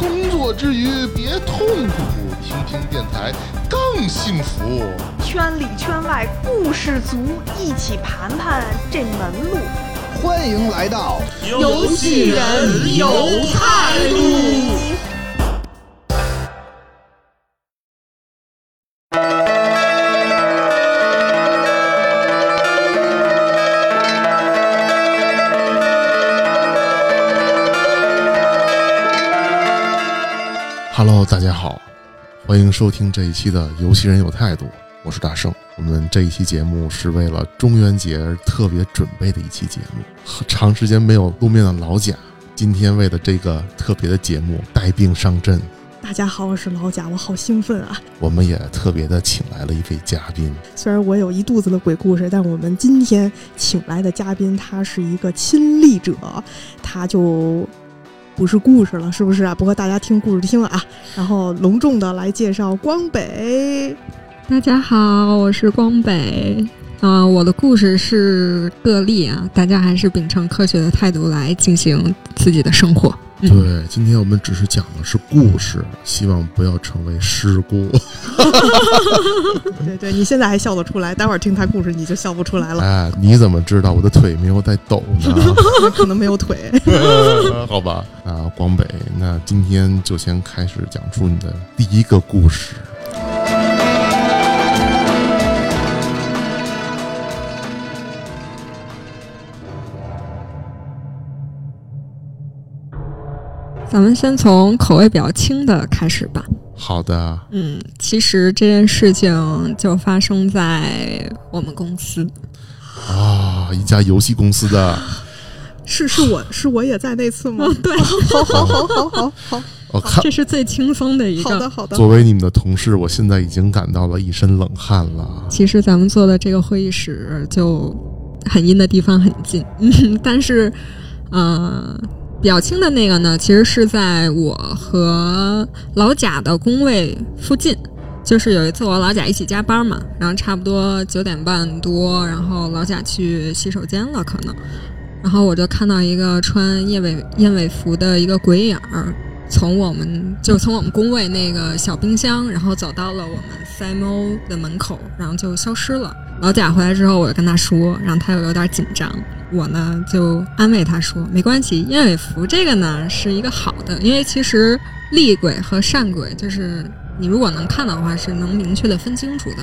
工作之余别痛苦，听听电台更幸福。圈里圈外故事足，一起盘盘这门路。欢迎来到游戏人有态度。大家好，欢迎收听这一期的《游戏人有态度》，我是大圣。我们这一期节目是为了中元节而特别准备的一期节目，长时间没有露面的老贾，今天为了这个特别的节目带病上阵，大家好，我是老贾，我好兴奋啊！我们也特别的请来了一位嘉宾，虽然我有一肚子的鬼故事，但我们今天请来的嘉宾他是一个亲历者，他就不是故事了，是不是啊？不过大家听故事听了啊，然后隆重的来介绍光北。大家好，我是光北。啊、我的故事是个例啊，大家还是秉承科学的态度来进行自己的生活。嗯、对，今天我们只是讲的是故事，希望不要成为事故。对对，你现在还笑得出来，待会儿听他故事你就笑不出来了，哎，你怎么知道我的腿没有在抖呢？可能没有腿。好吧，啊，广北，那今天就先开始讲出你的第一个故事。咱们先从口味比较轻的开始吧。好的，嗯，其实这件事情就发生在我们公司。啊，一家游戏公司的，是是我是我也在那次吗？对，好好好好好好我看这是最轻松的一个。好的好的。作为你们的同事，我现在已经感到了一身冷汗了。其实咱们坐的这个会议室就很阴的地方很近，嗯，但是，呃，比较轻的那个呢，其实是在我和老贾的工位附近。就是有一次我老贾一起加班嘛，然后差不多九点半多，然后老贾去洗手间了可能，然后我就看到一个穿燕尾燕尾服的一个鬼影儿，从我们就从我们工位那个小冰箱，然后走到了我们 CMO 的门口，然后就消失了。老贾回来之后，我就跟他说，然后他又有点紧张，我呢就安慰他说，没关系，燕尾服这个呢是一个好的，因为其实厉鬼和善鬼就是你如果能看到的话，是能明确的分清楚的。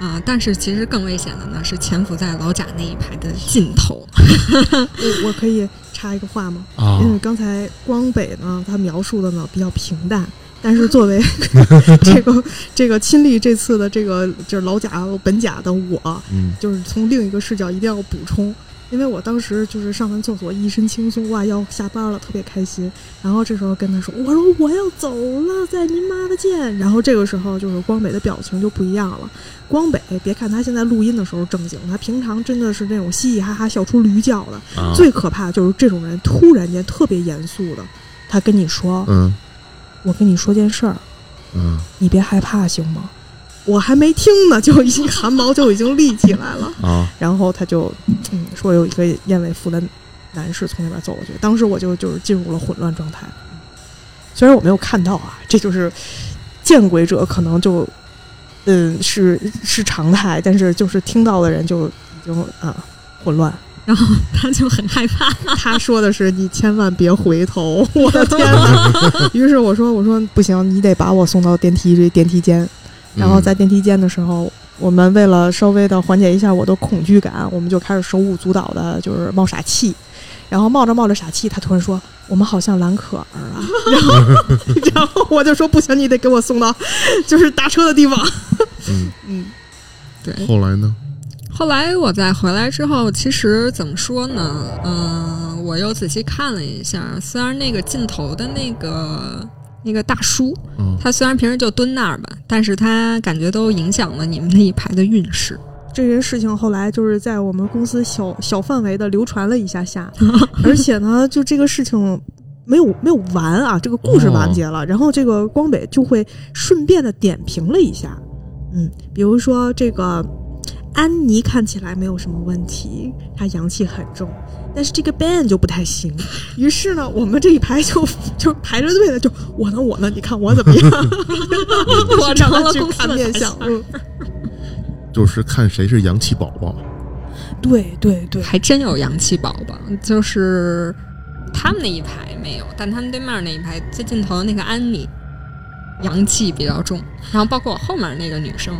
啊、但是其实更危险的呢，是潜伏在老贾那一排的尽头。我我可以插一个话吗？啊因为刚才光北呢，他描述的呢比较平淡，但是作为 这个这个亲历这次的这个就是老贾本甲的我，嗯，就是从另一个视角一定要补充，因为我当时就是上完厕所一身轻松，哇，要下班了，特别开心。然后这时候跟他说，我说我要走了，再您妈的见。然后这个时候就是光北的表情就不一样了。光北，别看他现在录音的时候正经，他平常真的是那种嘻嘻哈哈笑出驴叫的。啊，最可怕的就是这种人突然间特别严肃的，他跟你说，嗯我跟你说件事儿，嗯，你别害怕行吗？我还没听呢，就已经汗毛就已经立起来了。啊，然后他就嗯说有一个燕尾服的男士从那边走过去，当时我就就是进入了混乱状态。虽然我没有看到啊，这就是见鬼者可能就嗯是是常态，但是就是听到的人就已经啊混乱。然后他就很害怕，他说的是你千万别回头，我的天哪！于是我说我说不行，你得把我送到电梯这电梯间。然后在电梯间的时候，我们为了稍微的缓解一下我的恐惧感，我们就开始手舞足蹈的，就是冒傻气。然后冒着冒着傻气，他突然说：“我们好像蓝可儿啊。”然后，然后我就说：“不行，你得给我送到就是搭车的地方。嗯，” 嗯，对。后来呢？后来我再回来之后，其实怎么说呢？嗯、我又仔细看了一下，虽然那个镜头的那个那个大叔，嗯，他虽然平时就蹲那儿吧，但是他感觉都影响了你们那一排的运势。这件事情后来就是在我们公司小小范围的流传了一下下，而且呢，就这个事情没有没有完啊，这个故事完结了，然后这个光北就会顺便的点评了一下，嗯，比如说这个安妮看起来没有什么问题，她阳气很重。但是这个 band 就不太行，于是呢，我们这一排就 就排着队的，就我呢我呢，你看我怎么样？我成了公司的看面相，嗯，就是看谁是洋气宝宝。对对对，还真有洋气宝宝，就是他们那一排没有，但他们对面那一排最尽头的那个安妮，洋气比较重，然后包括我后面那个女生。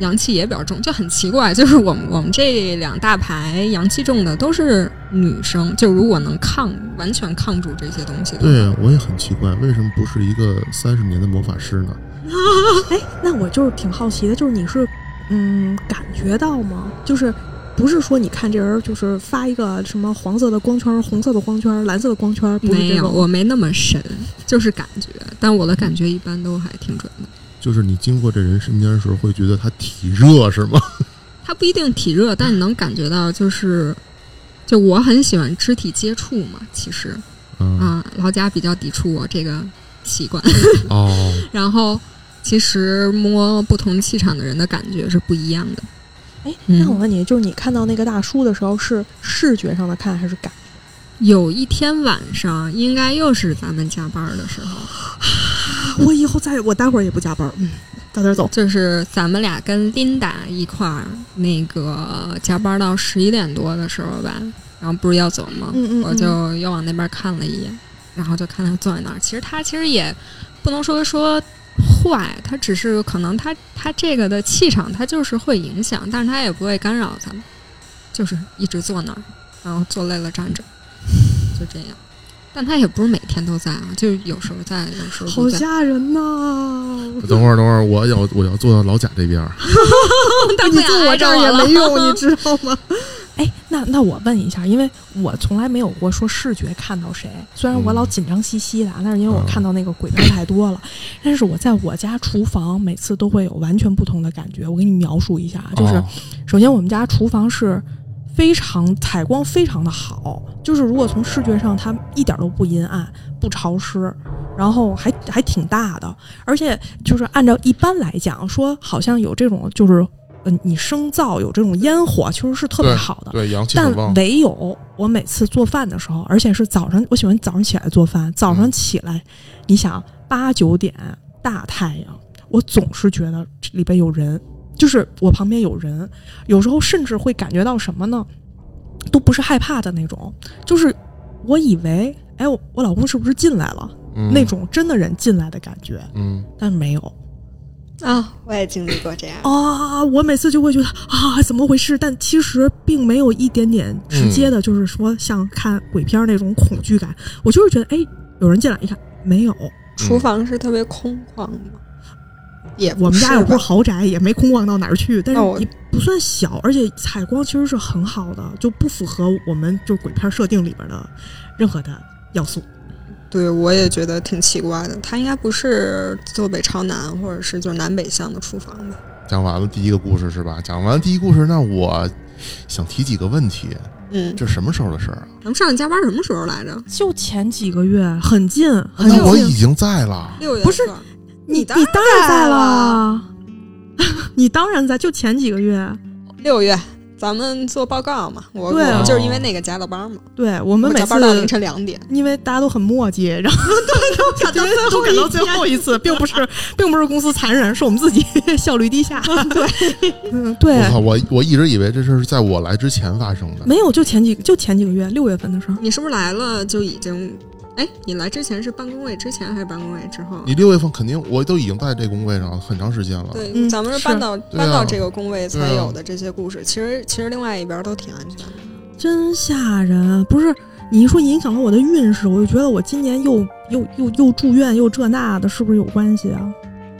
阳气也比较重，就很奇怪，就是我们我们这两大牌阳气重的都是女生，就如果能抗完全抗住这些东西对，我也很奇怪，为什么不是一个三十年的魔法师呢？哎，那我就是挺好奇的，就是你是嗯感觉到吗？就是不是说你看这人就是发一个什么黄色的光圈、红色的光圈、蓝色的光圈，不是没有，我没那么神，就是感觉，但我的感觉一般都还挺准的。就是你经过这人身边的时候，会觉得他体热是吗？他不一定体热，但你能感觉到，就是，就我很喜欢肢体接触嘛，其实嗯，啊，老贾比较抵触我这个习惯，哦，然后其实摸不同气场的人的感觉是不一样的。哎，嗯那我问你，就是你看到那个大叔的时候，是视觉上的看还是感？有一天晚上，应该又是咱们加班的时候，我以后再我待会儿也不加班，嗯，早点走。就是咱们俩跟琳达一块儿那个加班到十一点多的时候吧，然后不是要走吗？嗯嗯嗯我就又往那边看了一眼，然后就看他坐在那儿。其实他其实也不能说说坏，他只是可能他他这个的气场他就是会影响，但是他也不会干扰咱们，就是一直坐那儿，然后坐累了站着，就这样。但他也不是每天都在啊，就有时候在，有时候好不在。吓人呐！等会儿，等会儿，我要我要坐到老贾这边儿。但你坐我这儿也没用，你知知道吗？哎，那那我问一下，因为我从来没有过说视觉看到谁，虽然我老紧张兮兮的，但是因为我看到那个鬼片太多了，但是我在我家厨房每次都会有完全不同的感觉。我给你描述一下，啊就是哦首先我们家厨房是非常采光非常的好，就是如果从视觉上它一点都不阴暗、不潮湿，然后还还挺大的，而且就是按照一般来讲说，好像有这种就是。嗯，你生灶有这种烟火，其实是特别好的。对，阳气但。唯有我每次做饭的时候，而且是早上，我喜欢早上起来做饭。早上起来，你想八九点大太阳，我总是觉得里边有人，就是我旁边有人，有时候甚至会感觉到什么呢？都不是害怕的那种，就是我以为，哎，我我老公是不是进来了？嗯那种真的人进来的感觉，嗯，但没有。啊、我也经历过这样。啊，我每次就会觉得啊，怎么回事？但其实并没有一点点直接的，就是说像看鬼片那种恐惧感。我就是觉得，哎，有人进来，一看没有。厨房是特别空旷的吗？也我们家也不是豪宅，也没空旷到哪儿去，但是也不算小，而且采光其实是很好的，就不符合我们就鬼片设定里边的任何的要素。对，我也觉得挺奇怪的。它应该不是坐北朝南，或者是就是南北向的厨房吧？讲完了第一个故事是吧？讲完第一故事，那我想提几个问题。嗯，这什么时候的事儿啊？咱们上次加班什么时候来着？就前几个月，很近，很那我。已经在了。六月不是份你当你当然在在了，你当然在，就前几个月。六月，咱们做报告嘛。我对我就是因为那个加的班嘛，对我们每次加班到凌晨两点。因为大家都很磨叽，然后 都 赶到最后赶到最后一次，并不是并不是公司残忍，是我们自己效率低下。对，嗯，对我我一直以为这事是在我来之前发生的。没有，就前几就前几个月，六月份的时候。你是不是来了就已经？哎，你来之前是办公位之前还是办公位之后？你六月份肯定我都已经在这工位上很长时间了。对，嗯咱们是是搬到、搬到这个工位才有的这些故事。其实其实另外一边都挺安全的。真吓人！不是你一说影响了我的运势，我就觉得我今年又又又又住院又这那的，是不是有关系啊？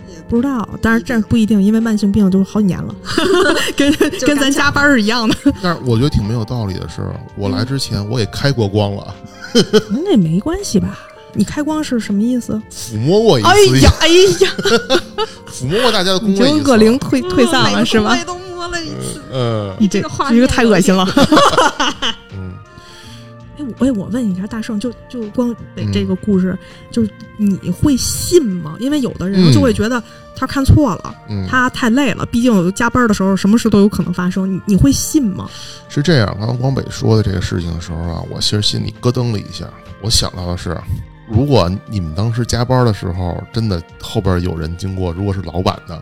也不知道，但是这不一定，因为慢性病就好几年了，跟跟咱加班是一样的。但是我觉得挺没有道理的是，我来之前我也开过光了。那也没关系吧？你开光是什么意思？抚摸过一哎，呀哎呀，抚摸过大家的宫 你位一次，就恶灵退退散了是吧？都摸了一次。嗯你这这个画这个太恶心了。嗯哎，我哎，我问一下大圣，就就光北嗯这个故事，就是你会信吗？因为有的人嗯就会觉得他看错了，嗯，他太累了，毕竟加班的时候，什么事都有可能发生。你你会信吗？是这样，刚刚光北说的这个事情的时候啊，我其实心里咯噔了一下。我想到的是，如果你们当时加班的时候，真的后边有人经过，如果是老板的，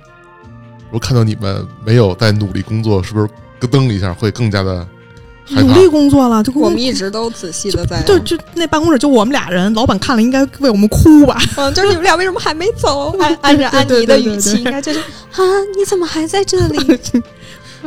如果看到你们没有在努力工作，是不是咯噔一下会更加的？努力工作了，就我们一直都仔细的在，就就那办公室就我们俩人，老板看了应该为我们哭吧？嗯，就是你们俩为什么还没走？按按着安妮的语气，应该就是啊，你怎么还在这里？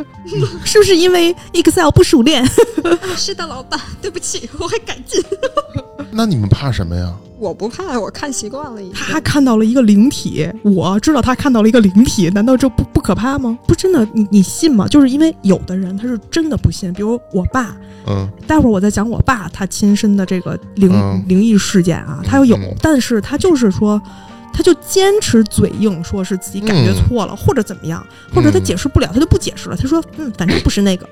是不是因为 Excel 不熟练？是的，老板，对不起，我会改进。那你们怕什么呀？我不怕，我看习惯了已经。他看到了一个灵体，我知道他看到了一个灵体，难道这不不可怕吗？不，真的，你你信吗？就是因为有的人他是真的不信，比如我爸，嗯待会儿我再讲我爸他亲身的这个灵、嗯灵异事件啊，他有，嗯但是他就是说。他就坚持嘴硬，说是自己感觉错了，或者怎么样，或者他嗯解释不了，他就不解释了。他说：“嗯，反正不是那个。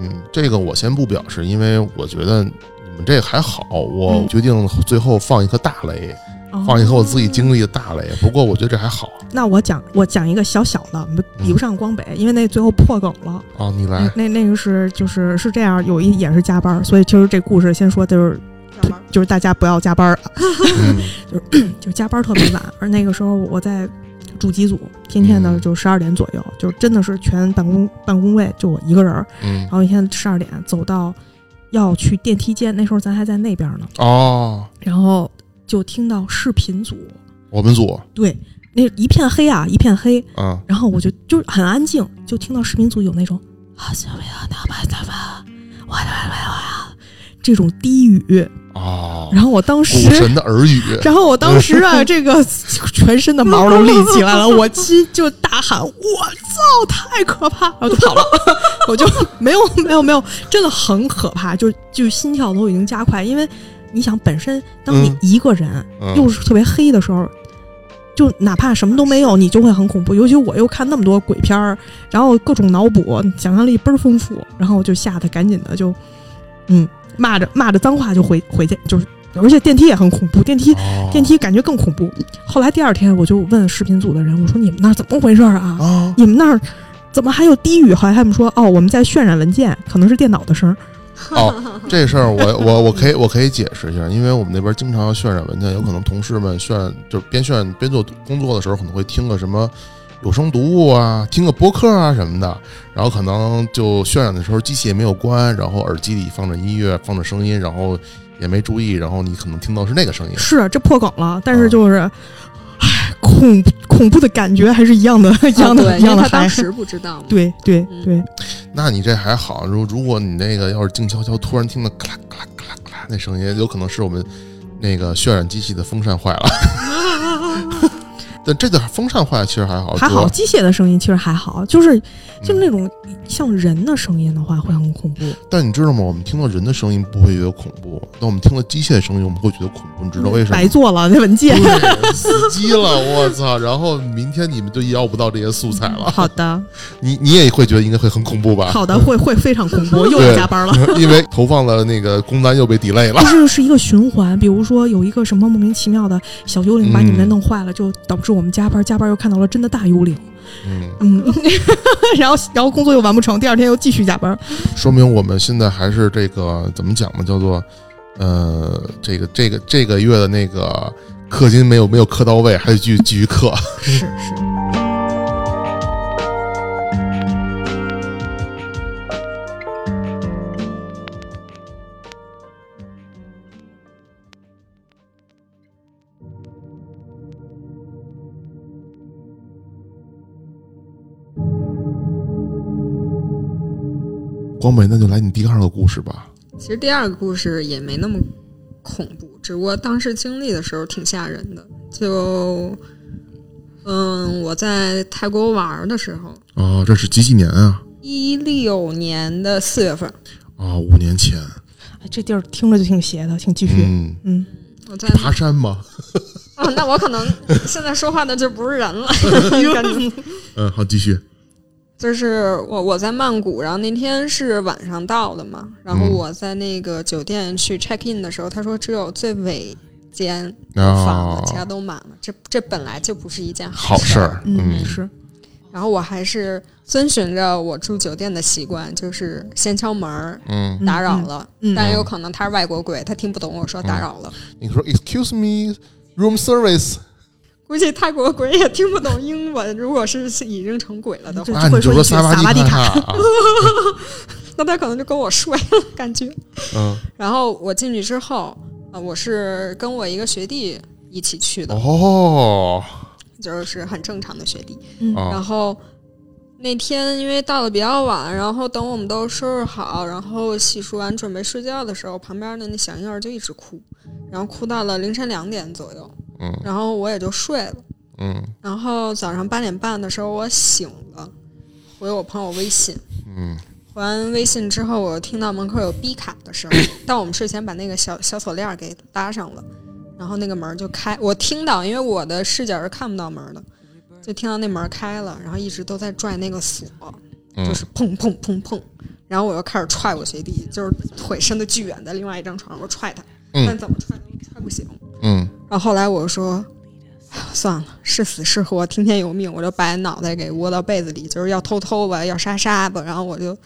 嗯，这个我先不表示，因为我觉得你们这还好。我嗯决定最后放一颗大雷，哦放一颗我自己经历的大雷。不过我觉得这还好那我讲，我讲一个小小的，比不上光北，因为那最后破梗了。哦。你来，那那个是就是是这样，有一也是加班，所以其实这故事先说就是就是大家不要加班，嗯 就是 就加班特别晚。而那个时候我在住机组，天天的嗯就十二点左右，就真的是全办公办公位就我一个人儿。嗯然后一天十二点走到要去电梯间，那时候咱还在那边呢，哦，然后就听到视频组我们组对那一片黑啊，一片黑，啊，然后我就就是很安静，就听到视频组有那种啊，小薇啊，那吧那吧，我我我这种低语，哦，然后我当时。神的耳语，然后我当时啊，这个全身的毛都立起来了，我心就大喊：“我操，太可怕！”然后就跑了，我就没有没有没有，真的很可怕，就就心跳都已经加快，因为你想，本身当你嗯一个人、嗯又是特别黑的时候，就哪怕什么都没有，你就会很恐怖。尤其我又看那么多鬼片儿，然后各种脑补，想象力倍儿丰富，然后我就吓得赶紧的就，嗯，骂着骂着脏话就回回去，就是而且电梯也很恐怖，电梯哦电梯感觉更恐怖。后来第二天我就问视频组的人，我说你们那儿怎么回事儿啊？啊，你们那儿怎么还有低语？后来他们说，哦，我们在渲染文件，可能是电脑的声儿。哦，这事儿我我我可以我可以解释一下，因为我们那边经常要渲染文件，有可能同事们渲就是边渲边做工作的时候，可能会听个什么有声读物啊，听个播客啊什么的，然后可能就渲染的时候机器也没有关，然后耳机里放着音乐，放着声音，然后也没注意，然后你可能听到是那个声音。是这破梗了，但是嗯就是，唉，恐恐怖的感觉还是一样的，一样的，对，一样的当。时不知道嘛。对对嗯对，那你这还好，如如果你那个要是静悄悄突然听到咔啦咔啦咔啦咔啦那声音，有可能是我们那个渲染机器的风扇坏了。但这个风扇坏了其实还好，还好，机械的声音其实还好，就是就是嗯那种像人的声音的话会很恐怖。但你知道吗？我们听到人的声音不会觉得恐怖，但我们听到机械的声音，我们会觉得恐怖。你知道为什么？白做了那文件。对，死机了，我操！然后明天你们就要不到这些素材了。好的，你你也会觉得应该会很恐怖吧？好的，会会非常恐怖，又要加班了。因为投放的那个工单又被 delay 了就。是是一个循环，比如说有一个什么莫名其妙的小幽灵把你们嗯弄坏了，就导致我们加班，加班又看到了真的大幽灵，嗯，嗯，然后然后工作又完不成，第二天又继续加班，说明我们现在还是这个怎么讲呢？叫做呃，这个这个这个月的那个氪金没有没有氪到位，还得继续继续氪。是是。光美，那就来你第二个故事吧。其实第二个故事也没那么恐怖，只不过当时经历的时候挺吓人的。就，嗯，我在泰国玩的时候，哦，这是几几年啊？一六年的四月份，啊、五年前。哎这地儿听着就挺邪的，请继续。嗯嗯我在爬山吗？哦，那我可能现在说话的就不是人了，嗯，好，继续。就是我我在曼谷，然后那天是晚上到的嘛，然后嗯。我在那个酒店去 check in 的时候，他说只有最尾间房了，其他都满了。这这本来就不是一件好事事儿，嗯。是，然后我还是遵循着我住酒店的习惯，就是先敲门儿嗯，打扰了，但有可能他是外国鬼，他听不懂我说打扰了。你说 Excuse me, room service，估计泰国鬼也听不懂英文，如果是已经成鬼了的话，啊，你就说 萨瓦迪卡，啊。那他可能就跟我睡了，感觉。嗯，然后我进去之后，呃，我是跟我一个学弟一起去的，哦，就是很正常的学弟。啊。然后那天因为到的比较晚，然后等我们都收拾好，然后洗漱完准备睡觉的时候，旁边的那小婴儿就一直哭，然后哭到了凌晨两点左右，嗯。然后我也就睡了。嗯。然后早上八点半的时候我醒了，回我朋友微信，嗯。回完微信之后，我听到门口有逼卡的声，但我们睡前把那个小小锁链给搭上了，然后那个门就开，我听到，因为我的视角是看不到门的，就听到那门开了，然后一直都在拽那个锁，嗯，就是砰砰砰砰，然后我又开始踹我学弟，就是腿伸得巨远，在另外一张床上，我踹他，嗯。但怎么踹都踹不醒。嗯然后后来我说，算了，是死是活，听天由命，我就把脑袋给窝到被子里，就是要偷偷吧，要杀杀吧，然后我就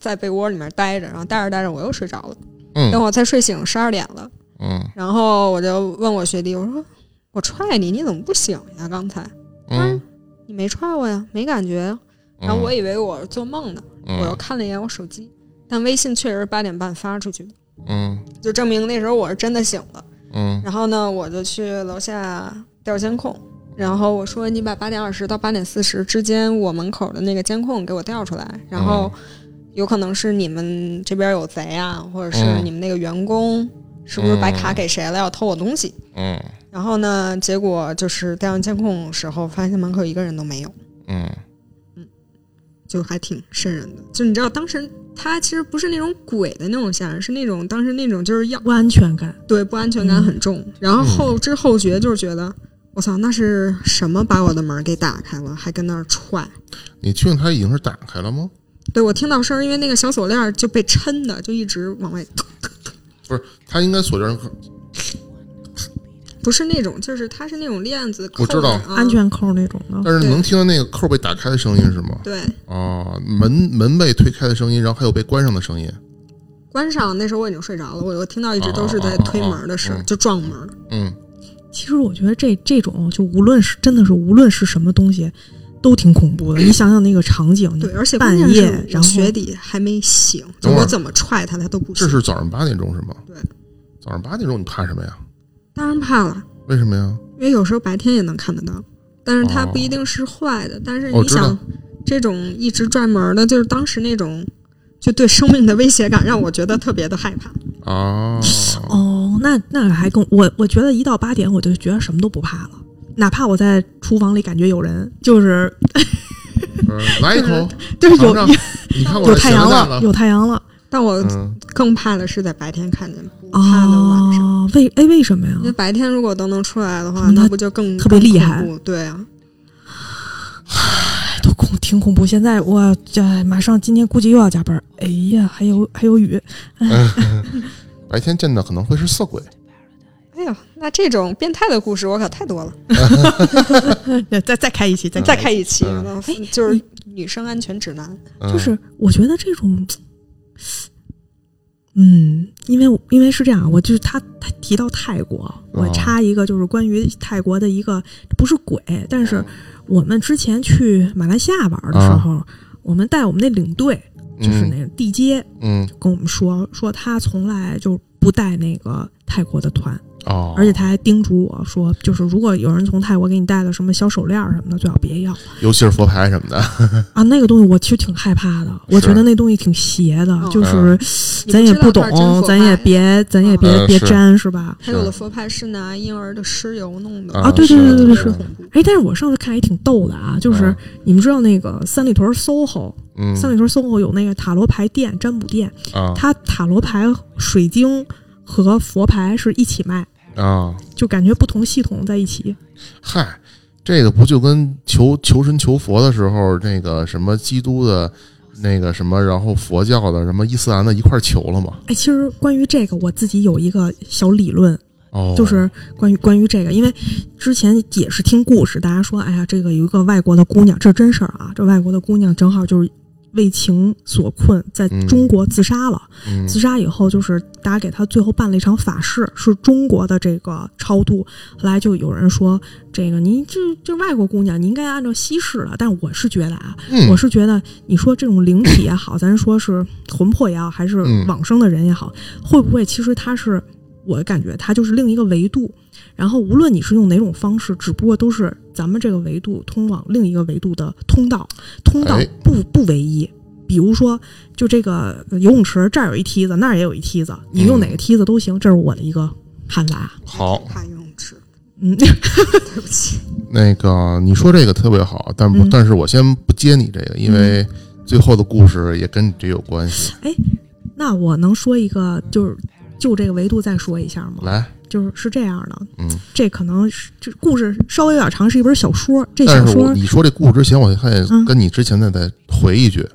在被窝里面待着，然后待着待着我又睡着了。等嗯我再睡醒，十二点了，嗯然后我就问我学弟，我说我踹你，你怎么不醒呀？刚才嗯，你没踹我呀，没感觉。然后我以为我做梦呢，我又看了一眼我手机，但微信确实是八点半发出去的，嗯就证明那时候我是真的醒了。嗯然后呢，我就去楼下调监控，然后我说你把八点二十到八点四十之间我门口的那个监控给我调出来，然后有可能是你们这边有贼啊，或者是嗯你们那个员工是不是把卡给谁了要偷我东西？嗯然后呢，结果就是调完监控时候发现门口一个人都没有，嗯就还挺瘆人的。就你知道当时。他其实不是那种鬼的那种吓人，是那种当时那种就是要不安全感。对不安全感很重，然后后知后觉就是觉得，我操，那是什么把我的门给打开了，还跟那儿踹？你确定他已经是打开了吗？对我听到声儿，因为那个小锁链就被抻的，就一直往外，不是，他应该锁链不是那种，就是它是那种链子扣，我知道啊安全扣那种的，但是对能听到那个扣被打开的声音是吗？对，啊，门门被推开的声音，然后还有被关上的声音。关上那时候我已经睡着了，我我听到一直都是在推门的声就撞门。嗯其实我觉得这这种就无论是真的是无论是什么东西，都挺恐怖的。你想想那个场景，对，而且半夜，然后我学弟还没醒，我怎么踹他，他都不醒。这是早上八点钟是吗？对，早上八点钟你怕什么呀？当然怕了，为什么呀？因为有时候白天也能看得到，但是它哦。不一定是坏的。但是你想，这种一直转门的，就是当时那种就对生命的威胁感，让我觉得特别的害怕。哦，哦，那那还更我我觉得一到八点我就觉得什么都不怕了，哪怕我在厨房里感觉有人，就是呃来一口，就是有尝尝。你看我有太阳了，有太阳了。但我嗯。更怕的是在白天看见，不怕的晚上。哦，为哎为什么呀因？为白天如果都能出来的话，嗯那那不就更特别厉害对啊，都恐挺恐怖。现在我这马上今天估计又要加班，哎呀，还有还有雨，白天见的可能会是色鬼。哎呀，那这种变态的故事我可太多了，再再开一期，再再开一期，就是女生安全指南。嗯就是我觉得这种，嗯，因为因为是这样，我就是他他提到泰国，我哦。插一个就是关于泰国的一个不是鬼，但是我们之前去马来西亚玩的时候，我们带我们那领队就是那个地接嗯。跟我们说说他从来就不带那个泰国的团，哦，而且他还叮嘱我说，就是如果有人从泰国给你带了什么小手链儿什么的，最好别要尤其是佛牌什么的，啊。那个东西我其实挺害怕的，我觉得那东西挺邪的，嗯就是你咱也不懂咱也别咱也别别沾是吧？还有的佛牌是拿婴儿的尸油弄的啊对对对对对是。是。哎，但是我上次看也挺逗的啊，就是嗯。你们知道那个三里屯 SOHO，嗯。三里屯 SOHO 有那个塔罗牌店、占卜店，啊它塔罗牌、水晶和佛牌是一起卖，啊，就感觉不同系统在一起。嗨，这个不就跟求求神求佛的时候，那个什么基督的，那个什么，然后佛教的，什么伊斯兰的一块求了吗？哎，其实关于这个，我自己有一个小理论，哦，就是关于关于这个，因为之前也是听故事，大家说，哎呀，这个有一个外国的姑娘，这是真事儿啊，这外国的姑娘正好就是为情所困，在嗯中国自杀了。嗯自杀以后，就是大家给他最后办了一场法事，是中国的这个超度。后来就有人说，这个您这这外国姑娘，你应该按照西式的。但我是觉得啊，嗯我是觉得，你说这种灵体也好，咱说是魂魄也好，还是 嗯往生的人也好，会不会其实他是我感觉他就是另一个维度。然后无论你是用哪种方式，只不过都是咱们这个维度通往另一个维度的通道，通道哎不不唯一。比如说，就这个游泳池这儿有一梯子，那儿也有一梯子，你用哪个梯子都行，这是我的一个看法。好，看游泳池，嗯，对不起。那个你说这个特别好，但不，嗯但是我先不接你这个，因为最后的故事也跟你这有关系。哎那我能说一个，就是就这个维度再说一下吗？来，就是是这样的，嗯，这可能是这故事稍微有点长，是一本小说。这小说你说这故事之前，我还得嗯跟你之前再再回一句，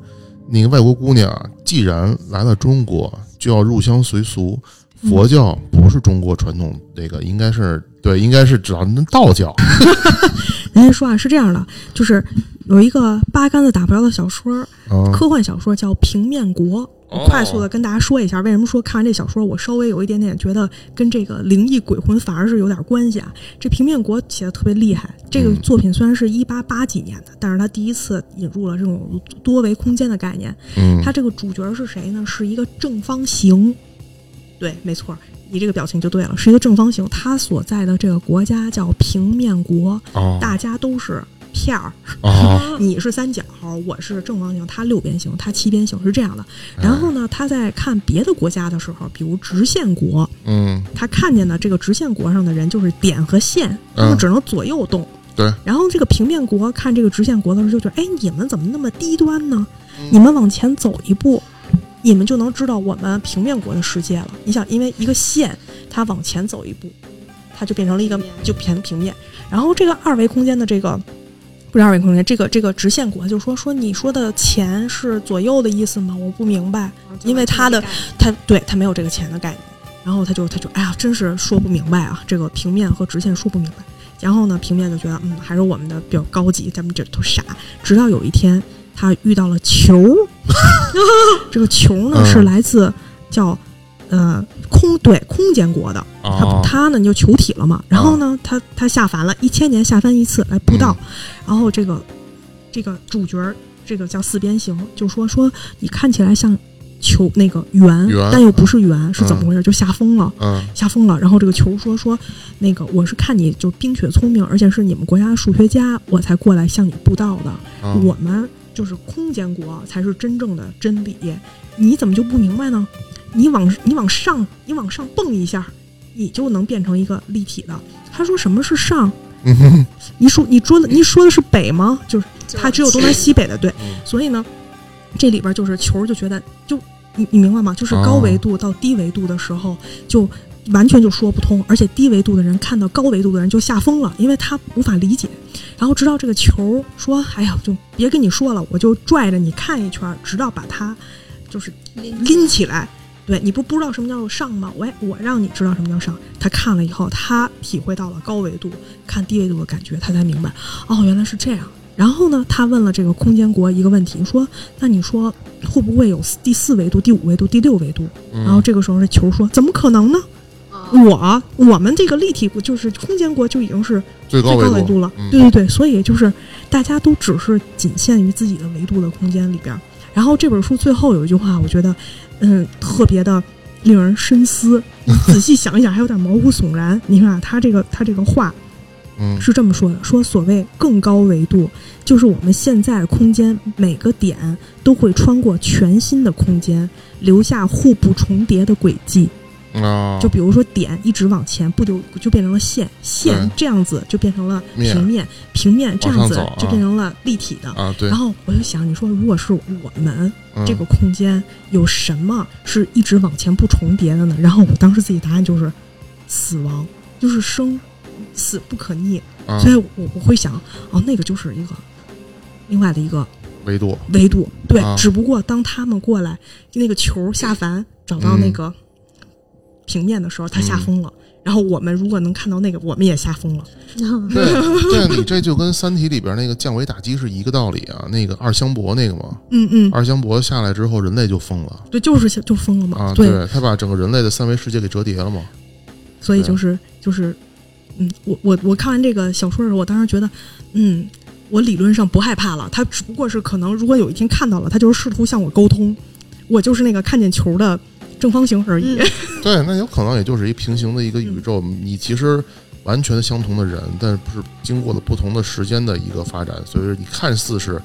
那个外国姑娘啊既然来了中国，就要入乡随俗。嗯佛教不是中国传统，那个应该是对，应该是指到那道教。人家说啊，是这样的，就是有一个八竿子打不着的小说，啊，科幻小说叫《平面国》。我哦快速的跟大家说一下，为什么说看完这小说，我稍微有一点点觉得跟这个灵异鬼魂反而是有点关系啊。这《平面国》写的特别厉害，这个嗯作品虽然是一八八几年的，但是他第一次引入了这种多维空间的概念。嗯，他这个主角是谁呢？是一个正方形，对，没错，你这个表情就对了，是一个正方形。他所在的这个国家叫平面国，哦大家都是片儿，哦，你是三角，我是正方形，它六边形，它七边形，是这样的。然后呢，他在看别的国家的时候，比如直线国，嗯他看见的这个直线国上的人就是点和线，他们嗯只能左右动。对。然后这个平面国看这个直线国的时候，就觉得，哎，你们怎么那么低端呢？嗯你们往前走一步，你们就能知道我们平面国的世界了。你想，因为一个线，它往前走一步，它就变成了一个就平平面。然后这个二维空间的这个。不是二维空间，这个这个直线国就说说你说的钱是左右的意思吗？我不明白。因为他的他对他没有这个钱的概念，然后他就他就哎呀，真是说不明白啊，这个平面和直线说不明白。然后呢，平面就觉得嗯，还是我们的比较高级，咱们这都傻。直到有一天，他遇到了球，这个球呢嗯是来自叫呃空对空间国的，他哦，他呢就球体了嘛。然后呢，他他下凡了，一千年下凡一次来布道。然后这个这个主角儿，这个叫四边形，就说说你看起来像球那个圆，但又不是圆，是怎么回事？就吓疯了，嗯吓疯了。然后这个球说说那个我是看你就冰雪聪明，而且是你们国家的数学家，我才过来向你布道的。啊我们就是空间国才是真正的真理，你怎么就不明白呢？你往你往上，你往上蹦一下，你就能变成一个立体的。他说什么是上？嗯你说你说的你说的是北吗？就是它只有东南西。西北的，对。嗯所以呢，这里边就是球就觉得就你你明白吗？就是高维度到低维度的时候，就完全就说不通，而且低维度的人看到高维度的人就吓疯了，因为他无法理解。然后直到这个球说：“哎呀，就别跟你说了，我就拽着你看一圈，直到把它就是拎起来。”对你不不知道什么叫做上吗？我我让你知道什么叫上。他看了以后，他体会到了高维度看低维度的感觉，他才明白哦，原来是这样。然后呢，他问了这个空间国一个问题，说：“那你说会不会有第四维度、第五维度、第六维度？”嗯然后这个时候，这球说：“怎么可能呢？啊我我们这个立体就是空间国就已经是最高维度度了。嗯对对对，所以就是大家都只是仅限于自己的维度的空间里边儿。然后这本书最后有一句话，我觉得嗯特别的令人深思。你 仔细想一想，还有点毛骨悚然。你看啊，他这个他这个话嗯是这么说的：说所谓更高维度，就是我们现在空间每个点都会穿过全新的空间，留下互不重叠的轨迹。啊，就比如说点一直往前，不就就变成了线，线这样子就变成了平面，平面这样子就变成了立体的。啊对。然，后我就想，你说如果是我们嗯。这个空间有什么是一直往前不重叠的呢？然后我当时自己答案就是死亡，就是生死不可逆，啊。所以我我会想，哦，那个就是一个另外的一个维度，维度，对，啊。只不过当他们过来，那个球下凡找到那个平面的时候，他吓疯了。然后我们如果能看到那个，我们也吓疯了。对，对你这就跟《三体》里边那个降维打击是一个道理啊。那个二香伯那个嘛，嗯嗯，二香伯下来之后，人类就疯了对，就是就疯了嘛。啊！对，对，他把整个人类的三维世界给折叠了嘛。所以就是就是，嗯，我我我看完这个小说的时候，我当时觉得，嗯，我理论上不害怕了。他只不过是可能，如果有一天看到了，他就是试图向我沟通，我就是那个看见球的正方形而已。对，那有可能也就是一平行的一个宇宙，你其实完全相同的人，但是不是经过了不同的时间的一个发展，所以说你看似是，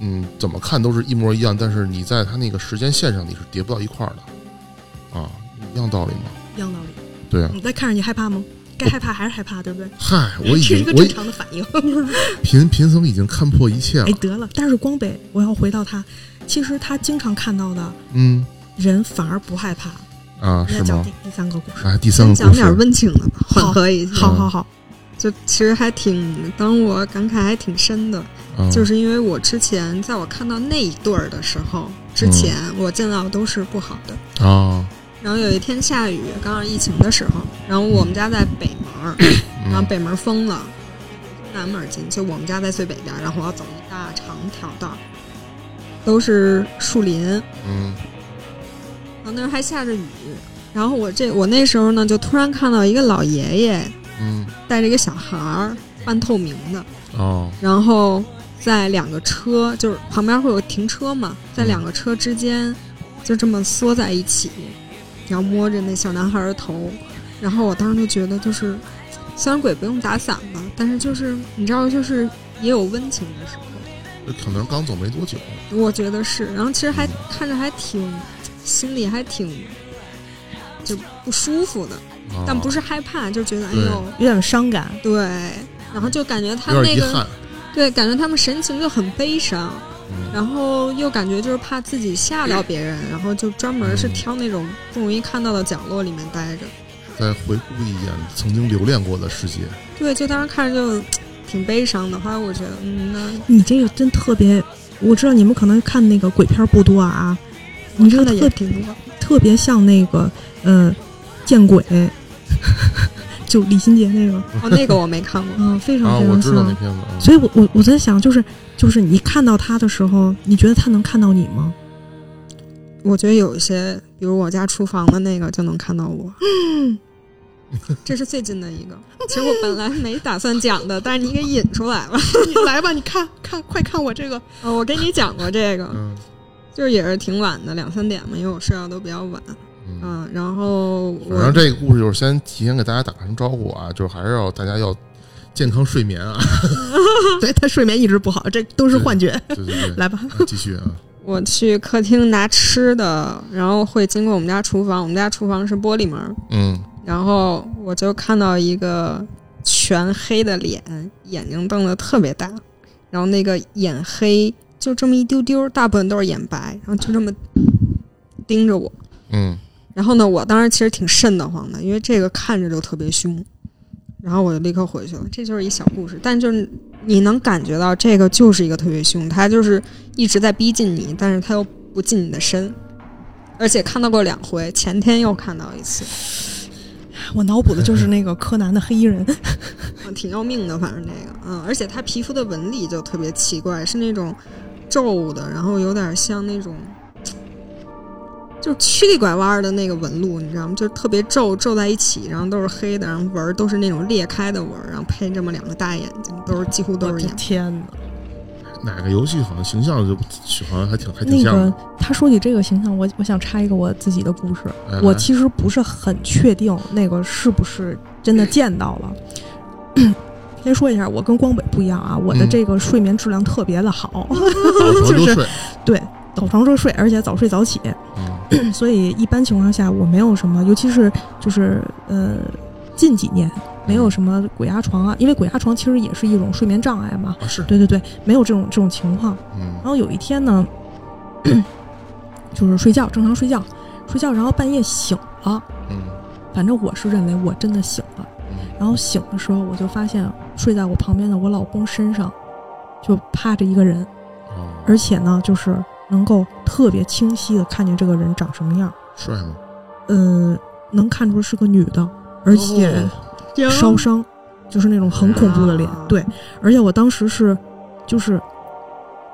嗯，怎么看都是一模一样，但是你在他那个时间线上你是叠不到一块儿的，啊，一样道理吗。一样道理。对啊，你再看着你害怕吗？该害怕还是害怕，对不对？嗨，我已这是一个正经我已常的反应。贫贫僧已经看破一切了哎，，得了，但是光北，我要回到他，其实他经常看到的嗯人反而不害怕。啊，是吗？那讲第？第三个故事。哎，第三个讲点温情的吧，缓和一下。好好好，就其实还挺，当我感慨还挺深的，嗯。就是因为我之前在我看到那一对儿的时候，之前我见到的都是不好的。啊，然后有一天下雨，刚好疫情的时候，然后我们家在北门儿，然后嗯。北门封了，南门儿进，就我们家在最北边儿，然后我要走一大长条道，都是树林，嗯后那时候还下着雨，然后我这我那时候呢，就突然看到一个老爷爷嗯。带着一个小孩儿，半透明的，哦。然后在两个车，就是旁边会有停车嘛，在两个车之间就这么缩在一起，然后摸着那小男孩的头，然后我当时就觉得，就是虽然鬼不用打伞吧，但是就是你知道，就是也有温情的时候，可能刚走没多久，我觉得是。然后其实还看着还挺，心里还挺就不舒服的，啊但不是害怕，就觉得哎对呦，有点伤感。对，然后就感觉他那个对，感觉他们神情就很悲伤。嗯然后又感觉就是怕自己吓到别人，然后就专门是挑那种不容易看到的角落里面待着。再回顾一眼曾经留恋过的世界，对，就当时看着就挺悲伤的。后来我觉得，嗯，那你这个真特别，我知道你们可能看那个鬼片不多啊，你这看的个特别。特别像那个呃见鬼，就李心洁那个，哦，那个我没看过。嗯，非常啊，非常我知道那像。片子，嗯所以我我我在想，就是就是你看到他的时候，你觉得他能看到你吗？我觉得有一些，比如我家厨房的那个就能看到我。这是最近的一个。其实我本来没打算讲的，但是你给引出来了。你来吧，你看看，快看我这个，哦，我跟你讲过这个，嗯就是也是挺晚的，两三点嘛，因为我睡觉都比较晚。嗯。嗯，然后反我正这个故事就是先提前给大家打声招呼啊，就是还是要大家要健康睡眠啊。对他睡眠一直不好，这都是幻觉。对对对，来吧，啊继续啊。我去客厅拿吃的，然后会经过我们家厨房，我们家厨房是玻璃门，嗯然后我就看到一个全黑的脸，眼睛瞪得特别大，然后那个眼黑就这么一丢丢，大部分都是眼白，然后就这么盯着我。嗯然后呢，我当时其实挺瘆得慌的，因为这个看着就特别凶，然后我就立刻回去了。这就是一小故事，但就是你能感觉到这个就是一个特别凶，他就是一直在逼近你，但是他又不近你的身，而且看到过两回，前天又看到一次，我脑补的就是那个柯南的黑衣人，嗯 挺要命的，反正那个，嗯，而且他皮肤的纹理就特别奇怪，是那种皱的，然后有点像那种。就是曲里拐弯的那个纹路，你知道吗？就是特别皱，皱在一起，然后都是黑的，然后纹都是那种裂开的纹，然后配这么两个大眼睛，都是几乎都我的是眼。天哪！哪个游戏好像形象就好像还挺还挺那个。他说起这个形象，我我想插一个我自己的故事。我其实不是很确定那个是不是真的见到了。先说一下，我跟光北不一样啊，我的嗯这个睡眠质量特别的好，就就是，对，早床就睡，而且早睡早起，嗯 所以一般情况下我没有什么，尤其是就是呃近几年没有什么鬼压床啊，因为鬼压床其实也是一种睡眠障碍嘛。啊是，对对对，没有这种这种情况。嗯然后有一天呢，就是睡觉，正常睡觉，睡觉，然后半夜醒了。嗯反正我是认为我真的醒了，嗯然后醒的时候，我就发现睡在我旁边的我老公身上就趴着一个人，哦，而且呢，就是能够特别清晰的看见这个人长什么样。帅吗？嗯，能看出是个女的，而且哦烧伤，就是那种很恐怖的脸。啊对，而且我当时是，就是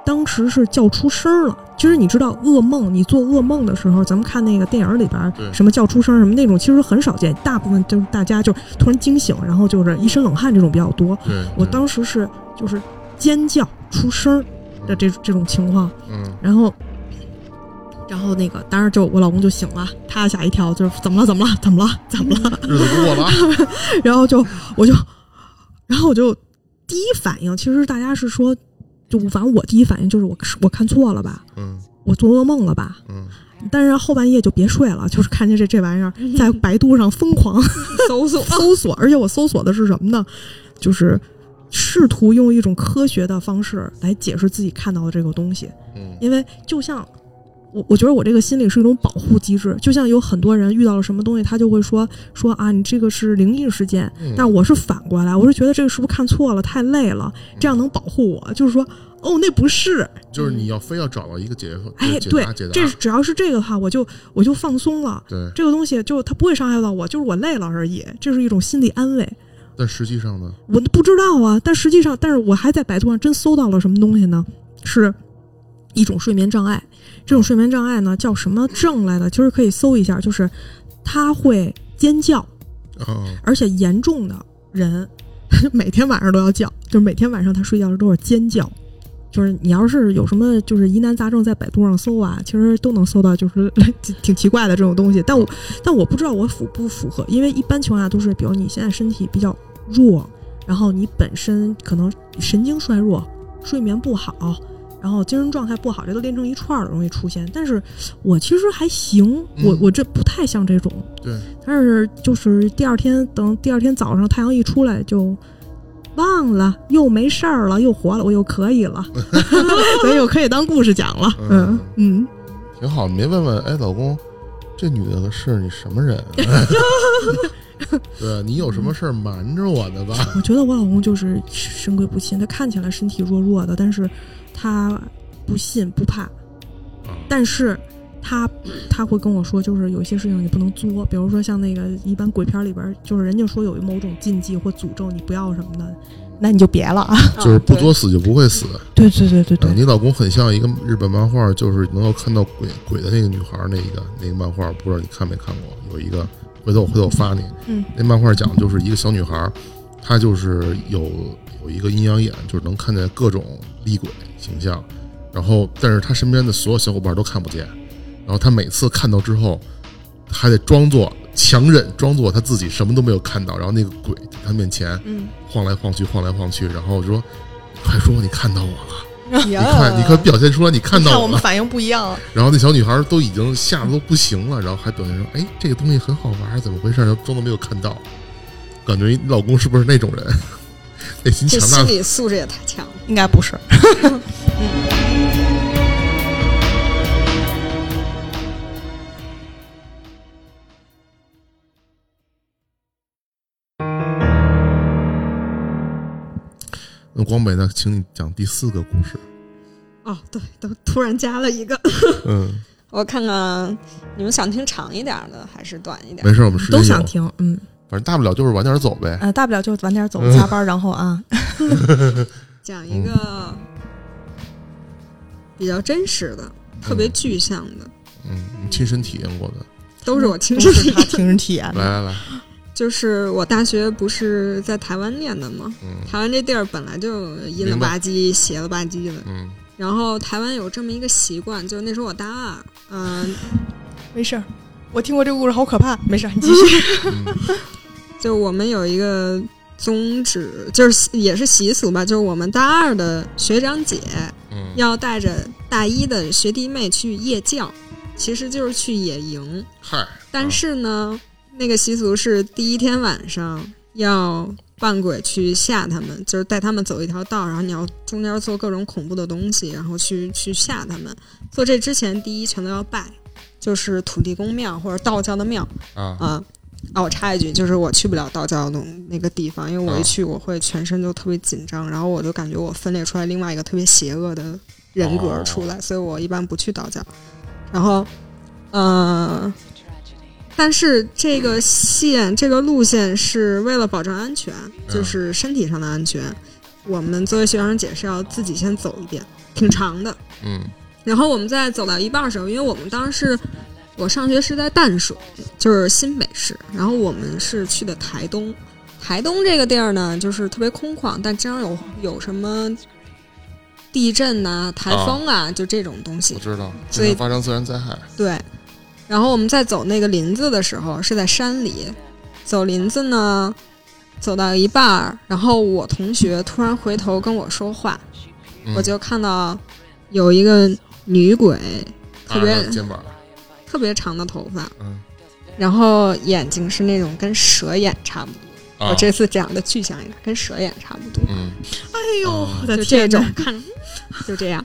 当时是叫出声儿了。其实你知道，噩梦，你做噩梦的时候，咱们看那个电影里边，什么叫出声什么那种，其实很少见。大部分就是大家就突然惊醒，然后就是一身冷汗这种比较多。对，我当时是就是尖叫出声的这这种情况，嗯然后，然后那个，当时就我老公就醒了，他吓一跳，就是怎么了？怎么了？怎么了？怎么了？日子过了啊，然后就我就，然后我就第一反应，其实大家是说，就反正我第一反应就是我我看错了吧，嗯我做噩梦了吧？嗯，但是后半夜就别睡了，就是看见这这玩意儿在百度上疯狂 搜索搜索，而且我搜索的是什么呢？就是试图用一种科学的方式来解释自己看到的这个东西。嗯因为就像我，我觉得我这个心理是一种保护机制，就像有很多人遇到了什么东西，他就会说说啊，你这个是灵异事件，嗯但我是反过来，我是觉得这个是不是看错了，太累了，这样能保护我，就是说。哦，那不是，就是你要非要找到一个解哎，对解答解，答，这只要是这个的话，我就我就放松了。对，这个东西就它不会伤害到我，就是我累了而已，这是一种心理安慰。但实际上呢，我不知道啊，但实际上，但是我还在百度上真搜到了什么东西呢？是一种睡眠障碍。这种睡眠障碍呢，叫什么症来的？其实可以搜一下，就是他会尖叫，嗯而且严重的人每天晚上都要叫，就是每天晚上他睡觉的时候都是尖叫。就是你要是有什么就是疑难杂症，在百度上搜啊，其实都能搜到，就是 挺挺奇怪的这种东西。但我但我不知道我符不符合，因为一般情况下都是，比如你现在身体比较弱，然后你本身可能神经衰弱、睡眠不好，然后精神状态不好，这都连成一串儿的容易出现。但是我其实还行，我嗯我这不太像这种，对，但是就是第二天等第二天早上太阳一出来就忘了，又没事儿了，又活了，我又可以了，所以我可以当故事讲了。嗯嗯嗯，挺好。你没问问，哎，老公，这女的是你什么人？对你有什么事儿瞒着我的吧？我觉得我老公就是神鬼不信，他看起来身体弱弱的，但是他不信不怕，啊但是他他会跟我说，就是有一些事情你不能作，比如说像那个一般鬼片里边，就是人家说有某种禁忌或诅咒，你不要什么的，那你就别了啊。就是不作死就不会死。对对对对嗯你老公很像一个日本漫画，就是能够看到鬼鬼的那个女孩儿，那个那个漫画，不知道你看没看过？有一个，回头我回头我发你。嗯，那漫画讲的就是一个小女孩，她就是有有一个阴阳眼，就是能看见各种厉鬼形象，然后但是她身边的所有小伙伴都看不见，然后她每次看到之后，还得装作强忍，装作他自己什么都没有看到，然后那个鬼在他面前嗯，晃来晃去，晃来晃去，然后说：“快说你看到我了。”你你看，你快表现出来，你看到看我我。们反应不一样。然后那小女孩都已经吓得都不行了，然后还表现说：“哎，这个东西很好玩，怎么回事？”然后装作没有看到，感觉你老公是不是那种人？内心强大心，理素质也太强了。应该不是。那光北呢？请你讲第四个故事。哦，对，都突然加了一个，嗯，我看看你们想听长一点的还是短一点？没事，我们都想，听，嗯，反正大不了就是晚点走呗。呃，大不了就晚点走，嗯加班，然后啊，讲一个比较真实的、特别具象的，嗯，你亲身体验过的。都是我亲身体验。亲身体验的。来来来，就是我大学不是在台湾念的吗？嗯台湾这地儿本来就阴了吧唧、邪了吧唧的。嗯然后台湾有这么一个习惯，就是那时候我大二，嗯、没事儿，我听过这个故事，好可怕。没事儿，你继续。嗯 就我们有一个宗旨，就是也是习俗吧，就是我们大二的学长姐嗯，要带着大一的学弟妹去夜教，其实就是去野营。嗨，但是呢，那个习俗是第一天晚上要扮鬼去吓他们，就是带他们走一条道，然后你要中间做各种恐怖的东西，然后去去吓他们。做这之前，第一全都要拜，就是土地公庙或者道教的庙啊，啊。啊，我插一句，就是我去不了道教的那个地方，因为我一啊去我会全身都特别紧张，然后我就感觉我分裂出来另外一个特别邪恶的人格出来，所以我一般不去道教。然后，嗯、但是这个线这个路线是为了保证安全，就是身体上的安全，我们作为学生姐是要自己先走一遍，挺长的。嗯然后我们在走到一半的时候，因为我们当时我上学是在淡水，就是新北市，然后我们是去的台东。台东这个地儿呢，就是特别空旷，但经常有有什么地震呐、台风啊，就这种东西我。知道，所以发生自然灾害。对，然后我们在走那个林子的时候是在山里，走林子呢，走到一半儿，然后我同学突然回头跟我说话，嗯。我就看到有一个女鬼，特别、啊肩膀，特别长的头发，嗯。然后眼睛是那种跟蛇眼差不多。啊。我这次长得具象一点，跟蛇眼差不多。嗯。哎呦，哦。我的就这！种看，就这样。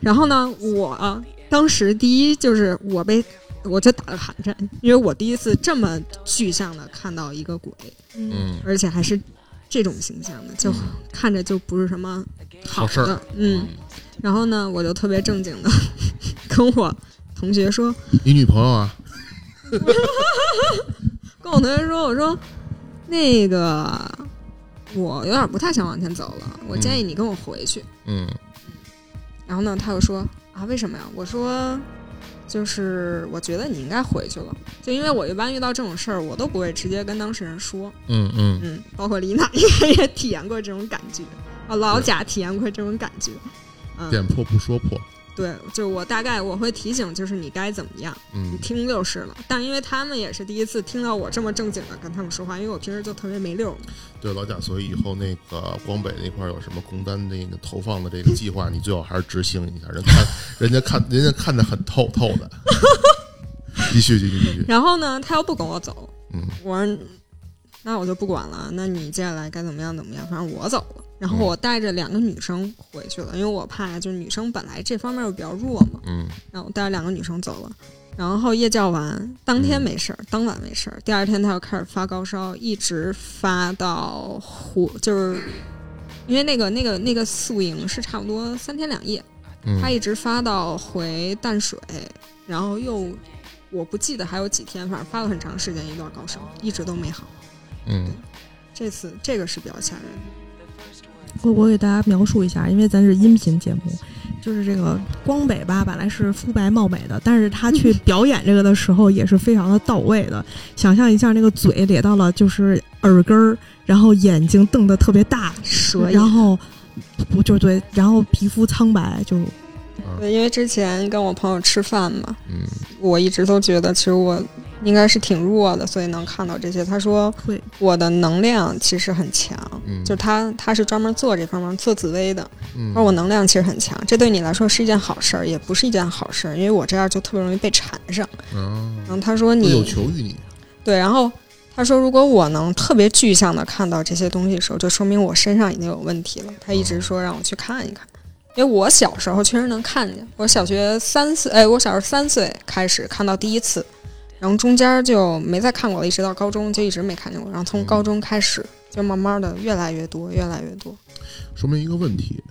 然后呢，我、啊、当时第一就是我被我就打了寒战，因为我第一次这么具象的看到一个鬼，嗯而且还是这种形象的，就看着就不是什么好事儿，嗯。然后呢，我就特别正经的 跟我同学说，你女朋友啊？跟我同学说，我说那个我有点不太想往前走了，我建议你跟我回去。嗯然后呢，他又说啊，为什么呀？我说，就是我觉得你应该回去了，就因为我一般遇到这种事儿，我都不会直接跟当事人说，嗯嗯。嗯，包括李娜应该也体验过这种感觉，啊，老贾体验过这种感觉，嗯，点破不说破。对，就我大概我会提醒，就是你该怎么样，你嗯听就是了。但因为他们也是第一次听到我这么正经的跟他们说话，因为我平时就特别没溜儿，对老贾，所以以后那个光北那块儿有什么工单那个投放的这个计划，你最好还是执行一下。人看人家看人家看得很透透的。继续继续继续。然后呢，他又不跟我走，嗯我说那我就不管了，那你接下来该怎么样怎么样，反正我走了。然后嗯我带着两个女生回去了，因为我怕就是女生本来这方面又比较弱嘛，嗯然后我带着两个女生走了。然后夜教完，当天没事儿，当晚没事儿，第二天他又开始发高烧，一直发到火，就是因为那个那个那个宿营是差不多三天两夜，嗯他一直发到回淡水，然后又我不记得还有几天，反正发了很长时间一段高烧，一直都没好。嗯这次这个是比较吓人的。我我给大家描述一下，因为咱是音频节目，就是这个光北吧，本来是肤白貌美的，但是他去 表演这个的时候也是非常的到位的。想象一下，那个嘴咧到了就是耳根儿，然后眼睛瞪得特别大，蛇然后不就对，然后皮肤苍白，就对，因为之前跟我朋友吃饭嘛，嗯我一直都觉得其实我应该是挺弱的，所以能看到这些。他说会我的能量其实很强，嗯，就是他他是专门做这方面做紫薇的，嗯而我能量其实很强，这对你来说是一件好事儿，也不是一件好事儿，因为我这样就特别容易被缠上。啊然后他说你有你求于你。对，然后他说如果我能特别具象的看到这些东西的时候，就说明我身上已经有问题了。他一直说让我去看一看。因为我小时候确实能看见，我小学三岁，哎，我小时候三岁开始看到第一次，然后中间就没再看过了，一直到高中就一直没看见过，然后从高中开始就慢慢的越来越多，越来越多。说明一个问题，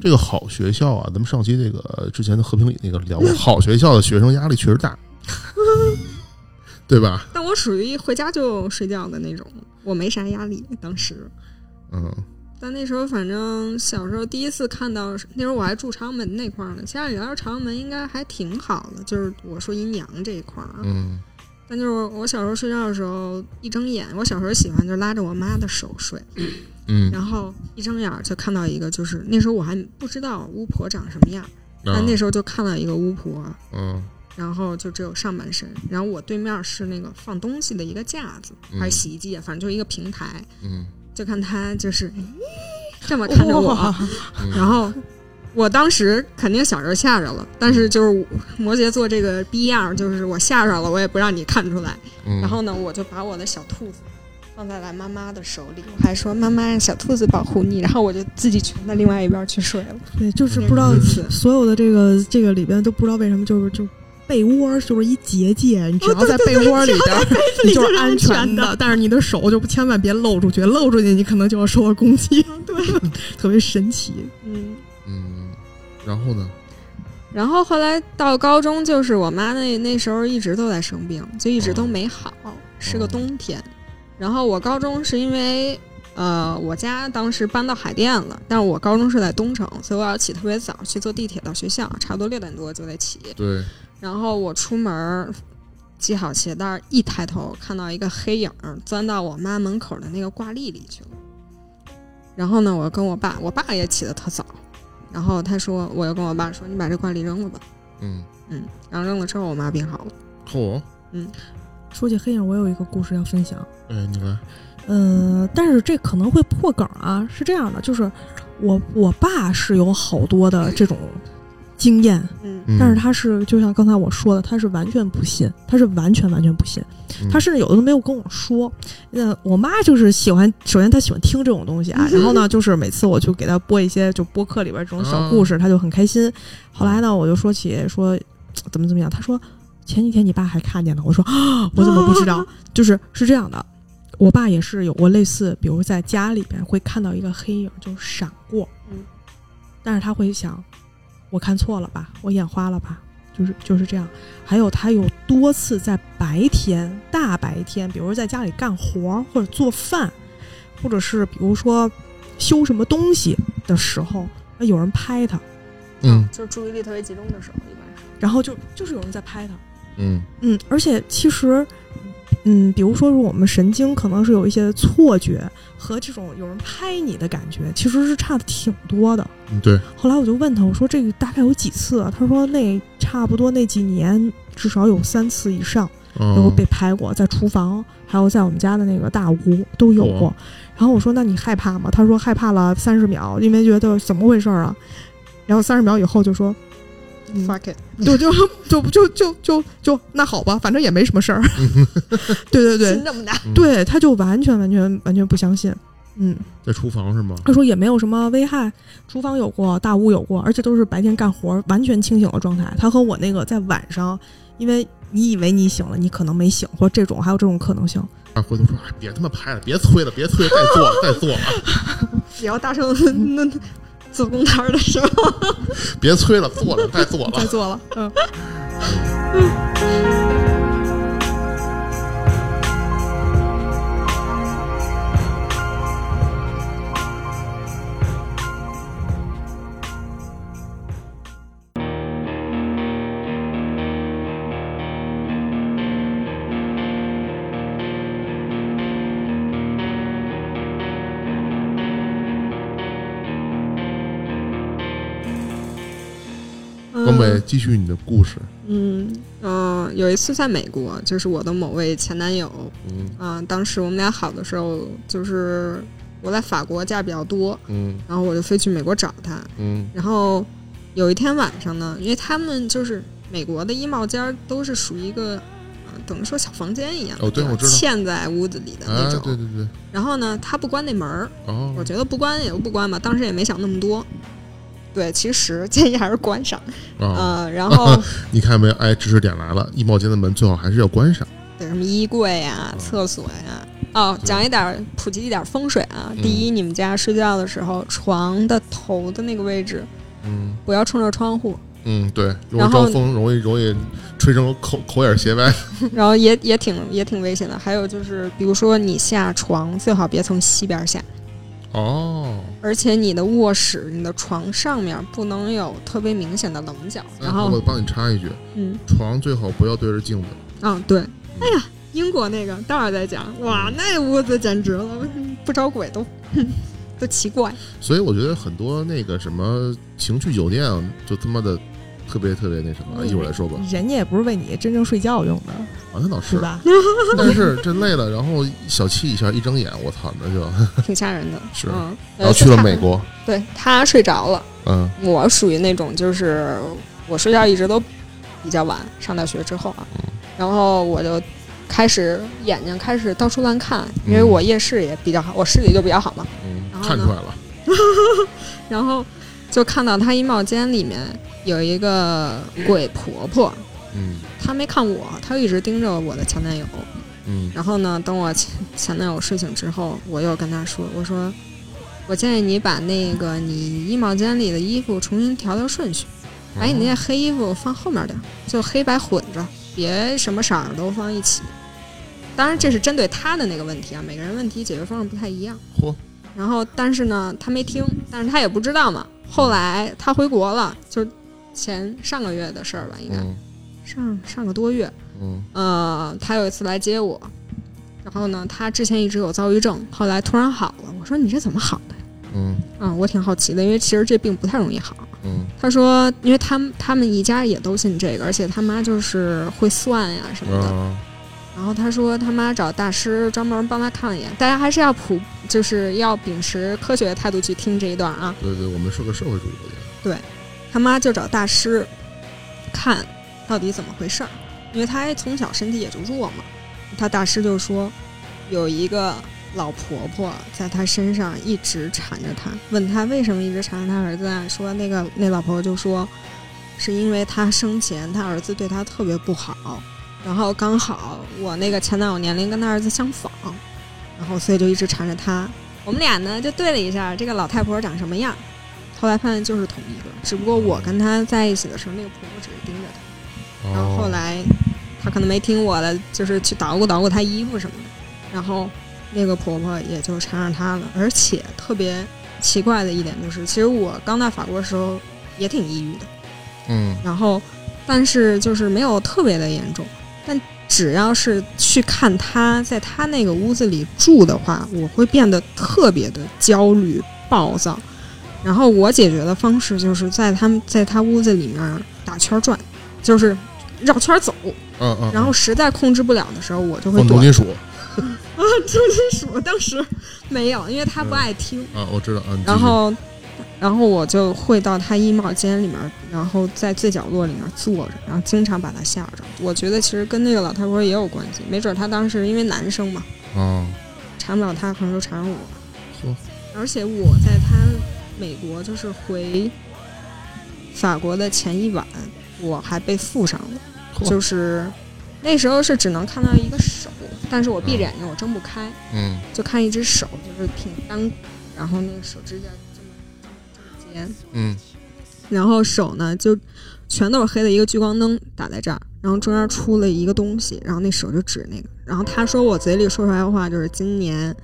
这个好学校啊，咱们上期这个之前的和平里那个聊过，好学校的学生压力确实大，对吧？但我属于一回家就睡觉的那种，我没啥压力，当时。嗯但那时候反正小时候第一次看到，那时候我还住朝阳门那块儿呢。家里边朝阳门应该还挺好的，就是我说阴阳这一块儿啊。嗯但就是我小时候睡觉的时候，一睁眼，我小时候喜欢就拉着我妈的手睡，嗯。然后一睁眼就看到一个，就是那时候我还不知道巫婆长什么样，但啊那时候就看到一个巫婆，嗯。然后就只有上半身，然后我对面是那个放东西的一个架子，嗯还是洗衣机啊，反正就是一个平台，嗯。就看她就是这么 看着我，嗯 然后我当时肯定小时候吓着了，但是就是摩羯座这个逼样儿，就是我吓着了，我也不让你看出来。嗯，然后呢，我就把我的小兔子放在了妈妈的手里，我还说妈妈让小兔子保护你，然后我就自己蜷到另外一边去睡了。对，就是不知道所有的这个这个里边都不知道为什么就是就被窝就是一结界，你只要在被窝里边儿，你就是安全的。但是你的手就千万别露出去，露出去你可能就要受到攻击。对，特别神奇。嗯，嗯，然后呢？然后后来到高中，就是我妈那那时候一直都在生病，就一直都没好，是个冬天。然后我高中是因为呃，我家当时搬到海淀了，但是我高中是在东城，所以我要起特别早去坐地铁到学校，差不多六点多就得起。对，然后我出门儿系好鞋带儿，一抬头看到一个黑影儿钻到我妈门口的那个挂历里去了。然后呢，我跟我爸，我爸也起得特早，然后他说，我又跟我爸说，你把这挂历扔了吧。嗯，嗯，然后扔了之后，我妈病好了。嚯，说起黑影，我有一个故事要分享。哎，你来，呃，但是这可能会破梗啊。是这样的，就是我我爸是有好多的这种经验，嗯嗯但是他是就像刚才我说的，他是完全不信，他是完全完全不信，嗯他甚至有的都没有跟我说。那我妈就是喜欢，首先她喜欢听这种东西啊，然后呢，就是每次我就给她播一些就播客里边这种小故事，她就很开心。后来呢，我就说起说怎么怎么样，她说前几天你爸还看见了，我说啊，我怎么不知道？就是是这样的。我爸也是有过类似，比如在家里边会看到一个黑影就闪过，嗯，但是他会想，我看错了吧，我眼花了吧，就是就是这样。还有他有多次在白天大白天，比如在家里干活儿或者做饭，或者是比如说修什么东西的时候，有人拍他，嗯就是注意力特别集中的时候，一般是。然后就就是有人在拍他，嗯嗯，而且其实，嗯，比如说是我们神经可能是有一些错觉和这种有人拍你的感觉，其实是差的挺多的。嗯，对，后来我就问他，我说这个大概有几次啊？他说那差不多那几年至少有三次以上，然后哦被拍过，在厨房，还有在我们家的那个大屋都有过哇。然后我说那你害怕吗？他说害怕了三十秒，因为觉得怎么回事儿啊？然后三十秒以后就说。嗯 Fuck it，就就就就就就就那好吧，反正也没什么事儿。对对对心这么大，嗯，对，他就完全完全完全不相信。嗯，在厨房是吗？他说也没有什么危害，厨房有过，大屋有过，而且都是白天干活，完全清醒的状态。他和我那个在晚上，因为你以为你醒了，你可能没醒，或这种还有这种可能性。啊，回头说，哎，别他妈拍了，别催了，别催了，再做了，再做了，只要大声那做工摊的时候，别催了，做了，再做了。再做了，嗯。光 北，继续你的故事。嗯嗯、有一次在美国，就是我的某位前男友，嗯啊、当时我们俩好的时候，就是我在法国假比较多，嗯然后我就飞去美国找他。嗯然后有一天晚上呢，因为他们就是美国的衣帽间都是属于一个，呃，等于说小房间一样哦对我知道嵌在屋子里的那啊，种。对对对，然后呢，他不关那门儿，哦，我觉得不关也就不关吧，当时也没想那么多。对，其实 建议还是关上。啊，呃，然后 你看没有？哎，知识点来了，衣帽间的门最好还是要关上。对什么衣柜呀、厕所呀。哦，讲一点儿普及一点儿风水啊。嗯第一，你们家睡觉的时候，床的头的那个位置嗯不要冲着窗户，嗯，对，容易然后招风，容易容易吹成口口眼斜歪。然后也也挺也挺危险的。还有就是，比如说你下床最好别从西边下，哦，而且你的卧室、你的床上面不能有特别明显的棱角。然后哎我，帮你插一句，嗯，床最好不要对着镜子。啊，对，哎呀，英国那个待会儿再讲。哇，那屋子简直了，不招鬼都 都奇怪。所以我觉得很多那个什么情趣酒店啊，就他妈的特别特别那什么，嗯一会儿再说吧。人家也不是为你真正睡觉用的，啊，那倒是，是吧？但是这累了，然后小憩一下，一睁眼，我操，那就 挺吓人的。是。嗯，然后去了美，国，对他睡着了，嗯。我属于那种就是我睡觉一直都比较晚，上大学之后啊，嗯。然后我就开始眼睛开始到处乱看，因为我夜视也比较好，我视力就比较好嘛，嗯看出来了，然后就看到他衣帽间里面有一个鬼婆婆，嗯她没看我，她一直盯着我的前男友。嗯然后呢，等我前前男友睡醒之后，我又跟他说：“我说，我建议你把那个你衣帽间里的衣服重新调调顺序，把你那些黑衣服放后面点儿，就黑白混着，别什么色儿都放一起。当然，这是针对他的那个问题啊，每个人问题解决方式不太一样。嚯，然后，但是呢，他没听，但是他也不知道嘛。后来他回国了，就前上个月的事儿吧，应该、嗯上上个多月。嗯呃，他有一次来接我，然后呢，他之前一直有躁郁症，后来突然好了。我说你这怎么好的呀？嗯啊，我挺好奇的，因为其实这病不太容易好。嗯他说，因为他们他们一家也都信这个，而且他妈就是会算呀什么的。嗯然后他说他妈找大师专门帮他看了一眼，大家还是要普，就是要秉持科学的态度去听这一段啊。对对，我们是个社会主义国家。对他妈就找大师看到底怎么回事儿，因为他从小身体也就弱嘛。他大师就说有一个老婆婆在他身上一直缠着他，问他为什么一直缠着他儿子啊？说那个那老婆婆就说是因为他生前他儿子对他特别不好，然后刚好我那个前男友年龄跟他儿子相仿，然后所以就一直缠着他。我们俩呢就对了一下这个老太婆长什么样，后来发现就是同一个，只不过我跟她在一起的时候，那个婆婆只是盯着她，然后后来她可能没听我的，就是去捣鼓捣鼓她衣服什么的，然后那个婆婆也就缠上她了。而且特别奇怪的一点就是，其实我刚到法国的时候也挺抑郁的，嗯。然后但是就是没有特别的严重，但只要是去看他在他那个屋子里住的话，我会变得特别的焦虑、暴躁。然后我解决的方式就是在他们在他屋子里面打圈转，就是绕圈走。嗯嗯，然后实在控制不了的时候，我就会躲。放重金属啊，重金属当时没有，因为他不爱听。啊，我知道啊。然后，然后我就会到他衣帽间里面，然后在最角落里面坐着，然后经常把他吓着。我觉得其实跟那个老太婆也有关系，没准他当时因为男生嘛，啊，缠不了他，可能就缠上我。嚯。而且我在他美国就是回法国的前一晚，我还被附上了，嚯。就是那时候是只能看到一个手，但是我闭着眼睛我睁不开，嗯。就看一只手，就是挺单骨，然后那个手指甲嗯然后手呢就全都是黑的，一个聚光灯打在这儿，然后中间出了一个东西，然后那手就指那个，然后他说我嘴里说出来的话就是今年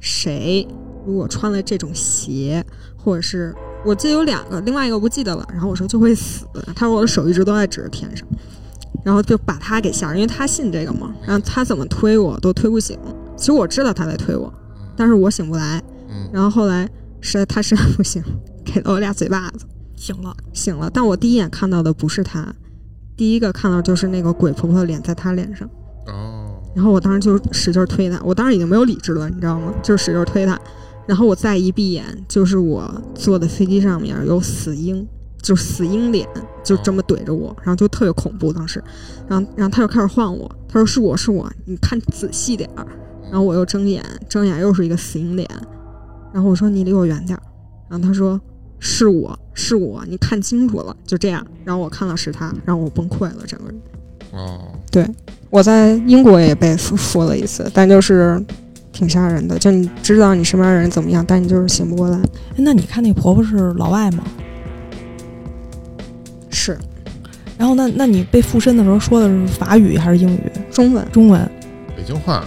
谁如果穿了这种鞋，或者是我记得有两个，另外一个我不记得了，然后我说就会死，他说我的手一直都在指着天上。然后就把他给吓着，因为他信这个嘛，然后他怎么推我都推不醒。其实我知道他在推我，但是我醒不来。嗯然后后来实在他实在不行，给了我俩嘴巴子，醒了，醒了。但我第一眼看到的不是他，第一个看到就是那个鬼婆婆的脸在他脸上。哦，然后我当时就使劲推他，我当时已经没有理智了，你知道吗？就使劲推他。然后我再一闭眼，就是我坐的飞机上面有死鹰，就死鹰脸，就这么怼着我，然后就特别恐怖当时。然后，然后他就开始晃我，他说是我是我，你看仔细点儿。然后我又睁眼，睁眼又是一个死鹰脸。然后我说你离我远点儿。然后他说是我是我，你看清楚了，就这样。然后我看到是他，然后我崩溃了，整个人。哦，对我在英国也被附附了一次，但就是挺吓人的。就你知道你身边的人怎么样，但你就是醒不过来。哎那你看那婆婆是老外吗？是然后那那你被附身的时候说的是法语还是英语？中文，中文？北京话，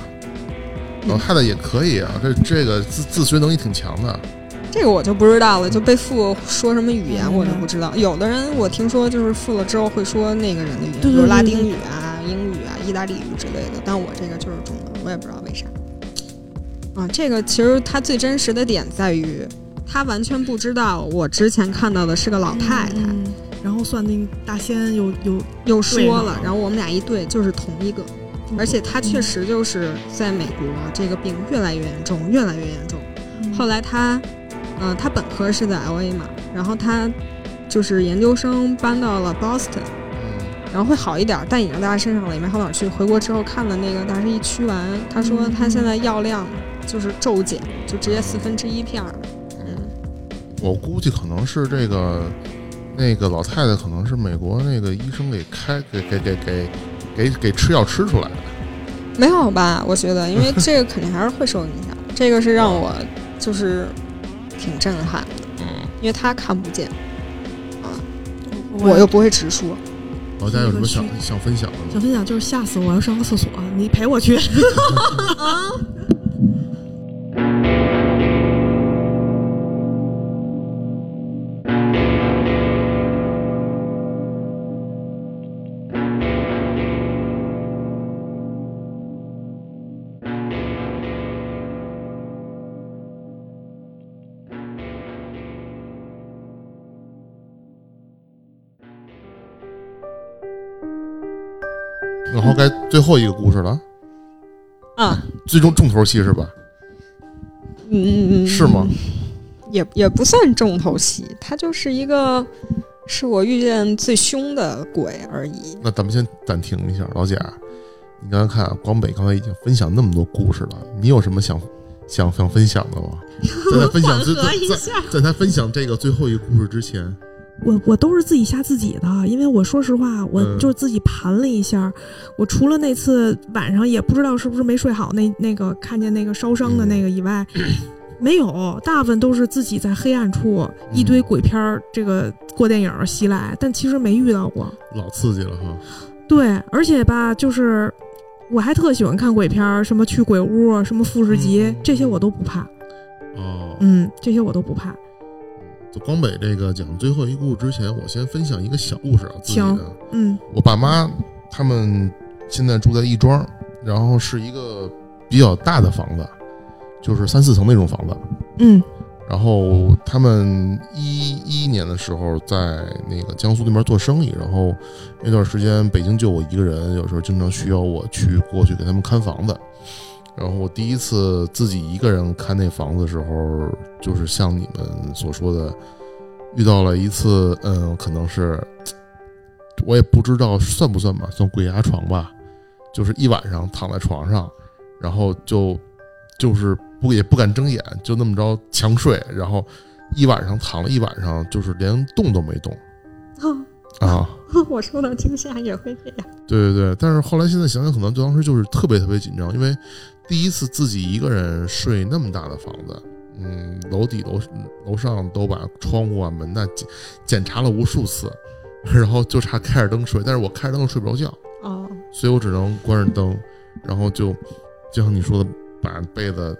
老太太也可以啊，这这个自自学能力挺强的。这个我就不知道了。就被附说什么语言，嗯我就不知道。有的人我听说就是附了之后会说那个人的语言，比如拉丁语啊、英语啊、意大利语之类的。但我这个就是中文，我也不知道为啥。啊，这个其实它最真实的点在于，他完全不知道我之前看到的是个老太太。嗯然后算命大仙又又又说，了然后我们俩一对就是同一个，而且他确实就是在美国这个病越来越严重，越来越严重。后来他，呃，他本科是在 L A 嘛，然后他就是研究生搬到了 Boston，嗯然后会好一点，但已经在他身上了，也没好哪儿去。回国之后看了那个大师一驱完，他说他现在药量就是骤减，就直接四分之一片儿。嗯，我估计可能是这个那个老太太可能是美国那个医生给开给给给给给给吃药吃出来的。没有吧？我觉得，因为这个肯定还是会受影响。这个是让我就是挺震撼的，嗯，因为他看不见，啊我又不会直说。老家有什么想想分享的吗？想分享就是吓死我，要上个厕所，你陪我去。该最后一个故事了，啊，最终重头戏是吧？嗯，是吗？也也不算重头戏，它就是一个是我遇见最凶的鬼而已。那咱们先暂停一下，老贾，你刚才看啊广北刚才已经分享那么多故事了，你有什么想想想分享的吗？在他分享最 在在在他分享这个最后一个故事之前，我我都是自己吓自己的，因为我说实话，我嗯就是自己盘了一下，我除了那次晚上也不知道是不是没睡好，那那个看见那个烧伤的那个以外，没有，大部分都是自己在黑暗处一堆鬼片儿这个过电影儿袭来，但其实没遇到过。老刺激了哈。对，而且吧，就是我还特喜欢看鬼片儿，什么去鬼屋，什么富士急，嗯这些我都不怕。哦，嗯，这些我都不怕。就光北这个讲最后一故事之前，我先分享一个小故事啊，自己的。嗯我爸妈他们现在住在亦庄，然后是一个比较大的房子，就是三四层那种房子。嗯然后他们一一年的时候在那个江苏那边做生意，然后那段时间北京就我一个人，有时候经常需要我去过去给他们看房子。然后我第一次自己一个人看那房子的时候，就是像你们所说的，遇到了一次，嗯，可能是 我也不知道算不算吧，算鬼压床吧，就是一晚上躺在床上，然后就就是不也不敢睁眼，就那么着强睡，然后一晚上躺了一晚上，就是连动都没动啊。我受到惊吓也会这样。对对对，但是后来现在想想，可能当时就是特别特别紧张，因为第一次自己一个人睡那么大的房子，嗯，楼底楼楼上都把窗户啊门呐检检查了无数次，然后就差开着灯睡，但是我开着灯睡不着觉，哦，所以我只能关着灯，然后就就像你说的，把被子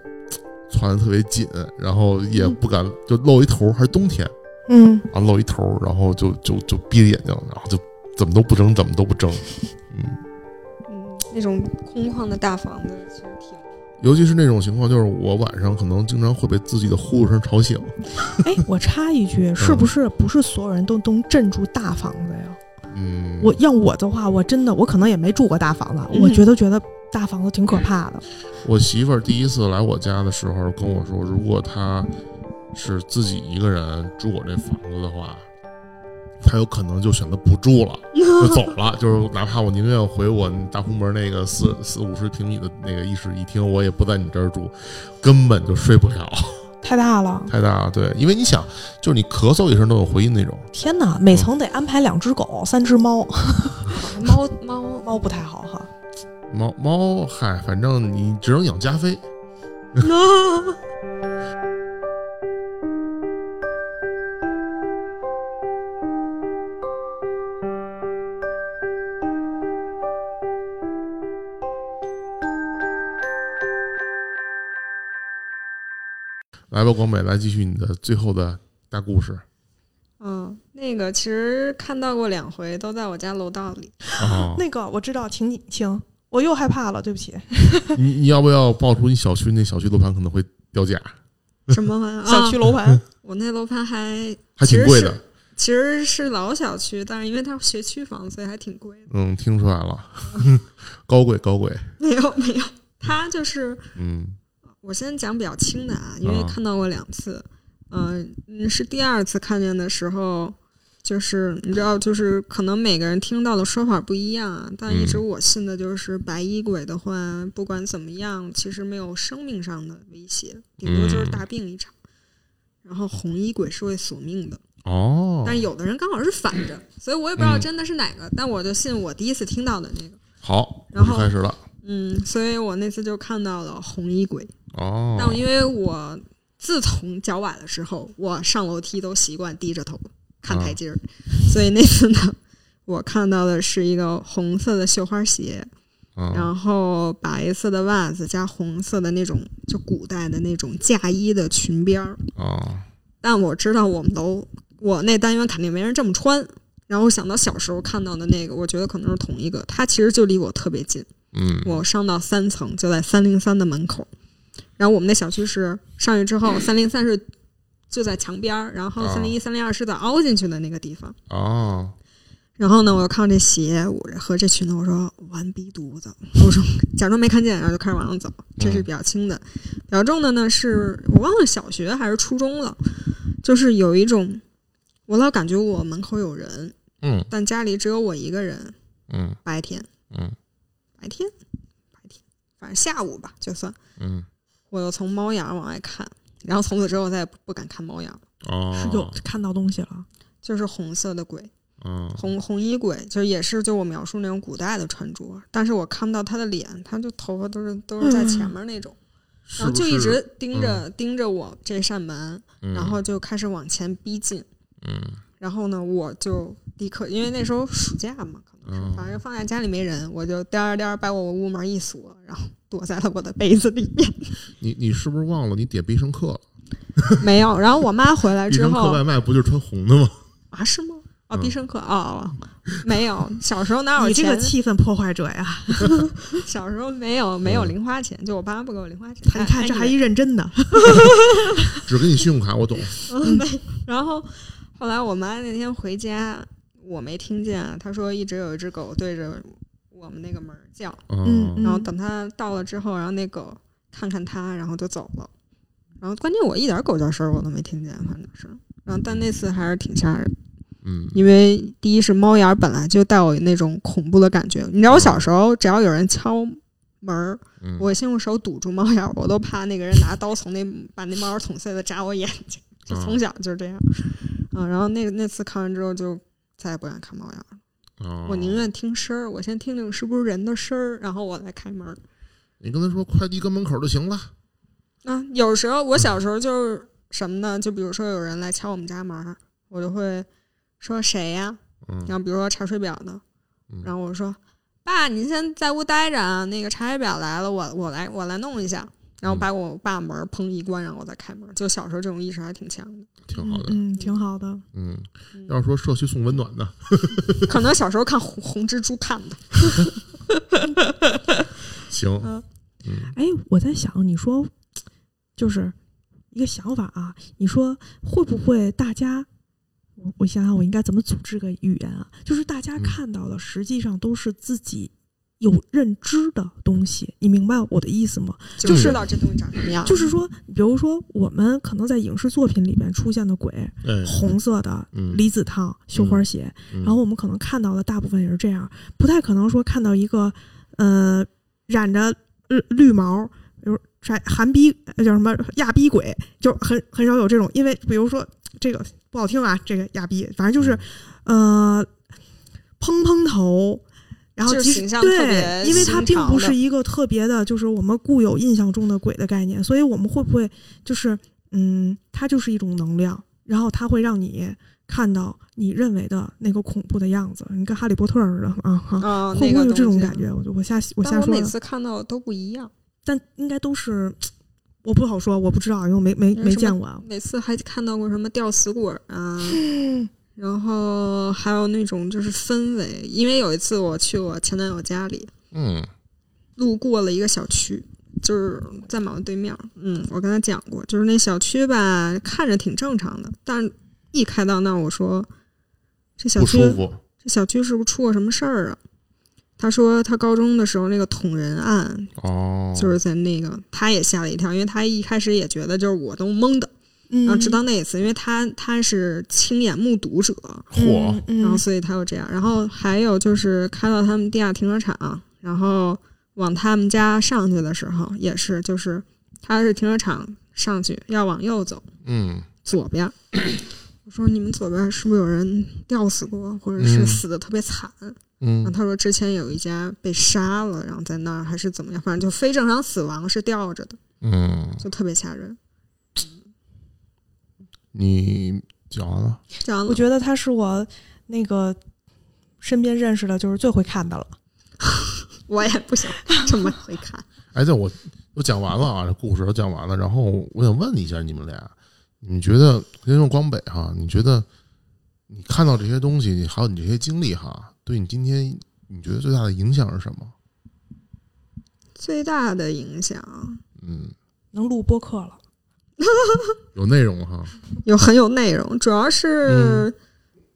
攥得特别紧，然后也不敢就露一头，还是冬天嗯，啊，露一头，然后就就就闭着眼睛，然后就怎么都不睁，怎么都不睁，嗯。嗯，那种空旷的大房子其实挺……尤其是那种情况，就是我晚上可能经常会被自己的呼噜声吵醒。哎，我插一句，是不是不是所有人都能镇住大房子呀？嗯，我要我的话，我真的我可能也没住过大房子，嗯我觉得觉得大房子挺可怕的。我媳妇儿第一次来我家的时候跟我说，如果她是自己一个人住我这房子的话，她有可能就选择不住了，就走了。就是哪怕我宁愿回我大红门那个四四五十平米的那个一室一厅，我也不在你这儿住，根本就睡不了，太大了，太大了。对，因为你想，就是你咳嗽一声都有回音那种。天哪！每层得安排两只狗，三只猫，猫猫猫不太好哈。猫猫，嗨，反正你只能养加菲。来吧，广美，来继续你的最后的大故事嗯，那个其实看到过两回，都在我家楼道里。啊！那个我知道，请你请，我又害怕了，对不起。你你要不要报出你小区那小区楼盘可能会掉价，什么玩意儿？小区啊楼盘，我那楼盘还还挺贵的。其实是老小区，但是因为它是学区房，所以还挺贵的。嗯，听出来了，高贵高贵。没有没有，它就是嗯我先讲比较轻的啊，因为啊看到过两次。嗯、嗯，是第二次看见的时候，就是你知道，就是可能每个人听到的说法不一样啊，但一直嗯我信的就是白衣鬼的话，不管怎么样，其实没有生命上的威胁，顶多就是嗯大病一场。然后红衣鬼是会索命的，哦，但有的人刚好是反着，所以我也不知道嗯真的是哪个，但我就信我第一次听到的那个。好，然后开始了。嗯，所以我那次就看到了红衣鬼。哦，但因为我自从脚崴的时候，我上楼梯都习惯低着头看台阶儿，所以那次呢，我看到的是一个红色的绣花鞋，嗯然后白色的袜子加红色的那种就古代的那种嫁衣的裙边儿。哦，但我知道我们楼我那单元肯定没人这么穿。然后我想到小时候看到的那个，我觉得可能是同一个。它其实就离我特别近，嗯，我上到三层就在三零三的门口。然后我们那小区是上去之后，三零三是就在墙边儿，然后哦三零一、三零二是在凹进去的那个地方。哦，然后呢，我又看到这鞋，我和这裙子，我说完逼犊子，我说假装没看见，然后就开始往上走。这是比较轻的，比较重的呢是我忘了小学还是初中了，就是有一种，我老感觉我门口有人，嗯但家里只有我一个人。嗯白天，嗯白天，白天，反正下午吧，就算嗯，我又从猫眼往外看，然后从此之后再也不不敢看猫眼了，哦，是有看到东西了。就是红色的鬼。嗯，红红衣鬼，就是也是就我描述那种古代的穿着，但是我看不到他的脸，他就头发都是都是在前面那种，是然后就一直盯着、盯着我这扇门，嗯然后就开始往前逼近，嗯。然后呢，我就立刻因为那时候暑假嘛，嗯反正放在家里没人，我就颠儿颠儿把我屋门一锁，然后躲在了我的被子里面，你你是不是忘了你点必胜客了？没有。然后我妈回来之必胜客后外卖不就是穿红的吗？啊，是吗？哦，嗯必胜客哦，哦没有，小时候哪有你这个？气氛破坏者呀！小时候没有没有零花钱，就我爸妈不给我零花钱。你看哎这还一认真的，只给你信用卡，我懂。嗯，没。然后后来我妈那天回家，我没听见，他说一直有一只狗对着我们那个门叫，嗯嗯然后等他到了之后，然后那狗看看他，然后就走了。然后关键我一点狗叫声我都没听见，反正是。然后但那次还是挺吓人，嗯因为第一是猫眼儿本来就带有那种恐怖的感觉。你知道我小时候只要有人敲门儿，嗯，我先用手堵住猫眼儿，我都怕那个人拿刀从那把那猫眼捅碎了扎我眼睛，就啊从小就是这样。啊，然后那那次看完之后就再也不敢看猫眼儿了，哦我宁愿听声儿，我先听听是不是人的声儿，然后我再开门儿。你跟他说快递搁门口就行了。啊，有时候我小时候就是什么呢？就比如说有人来敲我们家门儿，我就会说谁呀？嗯然后比如说查水表的，嗯然后我说爸，您先在屋待着啊，那个查水表来了，我我来我来弄一下。然后把我爸门砰一关，然后我再开门。就小时候这种意识还挺强的，挺好的。嗯，挺好的。嗯，嗯要是说社区送温暖的，可能小时候看红红蜘蛛看的。行。哎，我在想，你说就是一个想法啊，你说会不会大家？我我想想，我应该怎么组织个语言啊？就是大家嗯看到的，实际上都是自己有认知的东西，你明白我的意思吗？就知道这东西长什么样。就是说，比如说我们可能在影视作品里面出现的鬼，哎，红色的嗯离子烫、绣花鞋，嗯然后我们可能看到的大部分也是这样，不太可能说看到一个呃染着绿绿毛，比如啥韩逼呃叫什么亚逼鬼，就很很少有这种，因为比如说这个不好听啊，这个亚逼，反正就是呃蓬蓬头。然后就是即使形象特对，因为它并不是一个特别的，就是我们固有印象中的鬼的概念，所以我们会不会就是嗯，它就是一种能量，然后它会让你看到你认为的那个恐怖的样子，你跟哈利波特似的啊哈，啊，会不会有这种感？觉？我就我瞎我瞎说的，每次看到的都不一样，但应该都是我不好说，我不知道，因为我没没没见过啊。每次还看到过什么吊死鬼啊，然后还有那种就是氛围。因为有一次我去我前男友家里，嗯路过了一个小区，就是在马路对面儿。嗯，我跟他讲过，就是那小区吧，看着挺正常的，但是一开到那儿，我说这小不区。这小区是不是出过什么事儿啊？他说他高中的时候那个捅人案，哦，就是在那个，他也吓了一跳，因为他一开始也觉得就是我都懵的，嗯然后直到那一次，因为他他是亲眼目睹者，嚯，嗯然后所以他又这样。然后还有就是开到他们地下停车场，然后往他们家上去的时候，也是就是他是停车场上去要往右走，嗯左边我说你们左边是不是有人吊死过，或者是嗯死的特别惨？然后嗯他说之前有一家被杀了，然后在那儿还是怎么样，反正就非正常死亡，是吊着的，嗯，就特别吓人。你讲完了？讲了我觉得他是我那个身边认识的，就是最会看的了。我也不想这么会看。哎，对，我都讲完了啊，这故事都讲完了。然后我想问一下你们俩，你觉得先说光北哈，你觉得你看到这些东西，你还有你这些经历哈，对你今天你觉得最大的影响是什么？最大的影响嗯，能录播客了，有内容哈。有很有内容，主要是、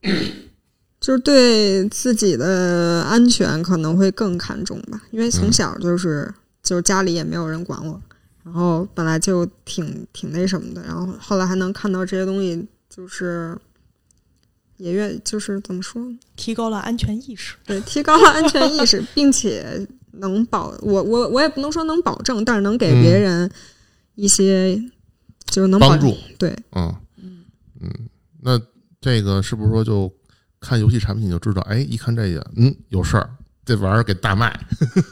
就是对自己的安全可能会更看重吧，因为从小就是、就是家里也没有人管我，然后本来就挺挺那什么的，然后后来还能看到这些东西，就是也越就是怎么说，提高了安全意识。对，提高了安全意识，并且能保我我我也不能说能保证，但是能给别人一些、就是能保帮助，对，嗯嗯，那这个是不是说就看游戏产品就知道？哎，一看这个，嗯，有事儿，这玩意儿给大卖。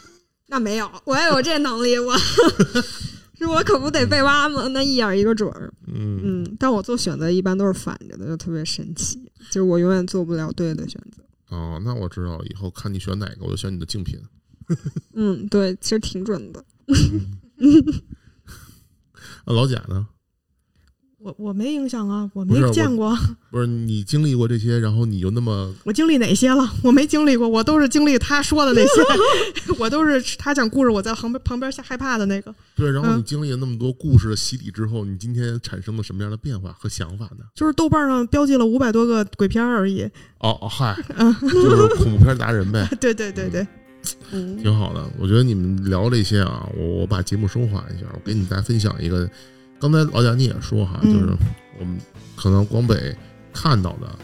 那没有，我要有这能力，我 是我可不得被挖吗？那一眼一个准儿。嗯嗯，但我做选择一般都是反着的，就特别神奇，就是我永远做不了对的选择。哦，那我知道，以后看你选哪个，我就选你的竞品。嗯，对，其实挺准的。那老贾呢？我我没影响啊，我没见过，不是你经历过这些，然后你就那么 我经历哪些了？我没经历过，我都是经历他说的那些，我都是他讲故事，我在旁边旁边吓害怕的那个。对，然后嗯你经历了那么多故事的洗礼之后，你今天产生了什么样的变化和想法呢？就是豆瓣上标记了五百多个鬼片而已。哦哦，嗨，就是恐怖片达人呗，对对对对，嗯，挺好的。我觉得你们聊这些啊，我我把节目升华一下，我给你大家分享一个。刚才老贾你也说哈，嗯就是我们可能广北看到的，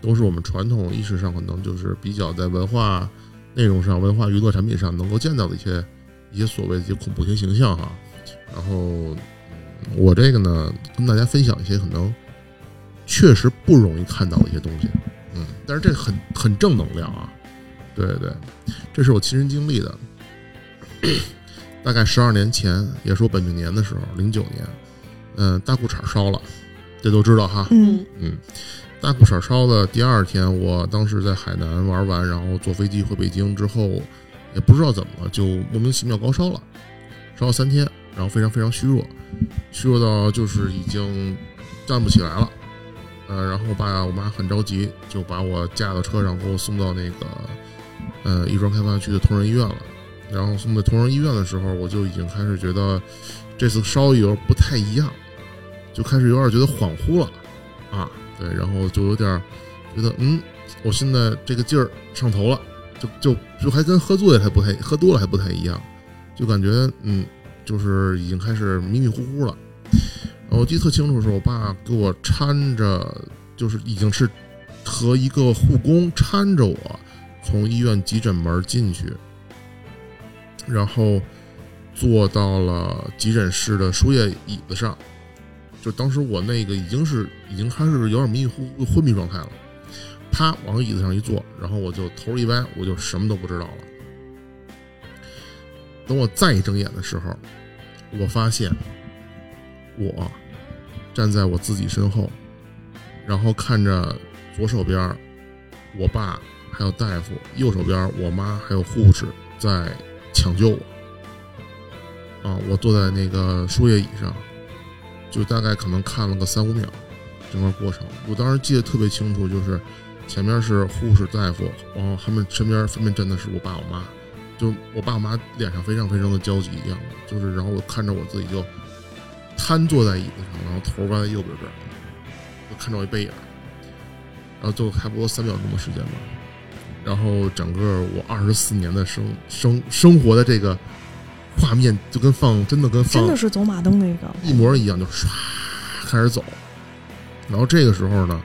都是我们传统意识上可能就是比较在文化内容上、文化娱乐产品上能够见到的一些一些所谓的一些恐怖型形象哈。然后嗯我这个呢，跟大家分享一些可能确实不容易看到的一些东西，嗯，但是这很很正能量啊，对对对，这是我亲身经历的。大概十二年前，也是我本命年的时候，零九年，嗯，大裤衩烧了，这都知道哈，嗯嗯，大裤衩烧的第二天，我当时在海南玩完，然后坐飞机回北京之后，也不知道怎么了，就莫名其妙高烧了，烧了三天，然后非常非常虚弱，虚弱到就是已经站不起来了，呃，然后我爸我妈很着急，就把我架到车上，给我送到那个呃亦庄开发区的同仁医院了。然后送到同仁医院的时候，我就已经开始觉得这次烧有点不太一样，就开始有点觉得恍惚了啊，对，然后就有点觉得嗯，我现在这个劲儿上头了，就就就还跟喝醉了还不太喝多了还不太一样，就感觉嗯，就是已经开始迷迷糊糊了。然后我记得特清楚的是，我爸给我搀着，就是已经是和一个护工搀着我从医院急诊门进去。然后坐到了急诊室的输液椅子上，就当时我那个已经是已经开始有点迷迷糊糊昏迷状态了，啪往椅子上一坐，然后我就头一歪，我就什么都不知道了。等我再一睁眼的时候，我发现我站在我自己身后，然后看着左手边我爸还有大夫，右手边我妈还有护士在。抢救我啊！我坐在那个输液椅上，就大概可能看了个三五秒，整个过程。我当时记得特别清楚，就是前面是护士大夫，然后他们身边分别站的是我爸我妈，就我爸我妈脸上非常非常的焦急一样的，就是然后我看着我自己就瘫坐在椅子上，然后头歪在右边边，就看着我一背影，然后就差不多三秒钟的时间吧。然后整个我二十四年的生生生活的这个画面，就跟放真的跟放真的是走马灯那个一模一样，就唰开始走。然后这个时候呢，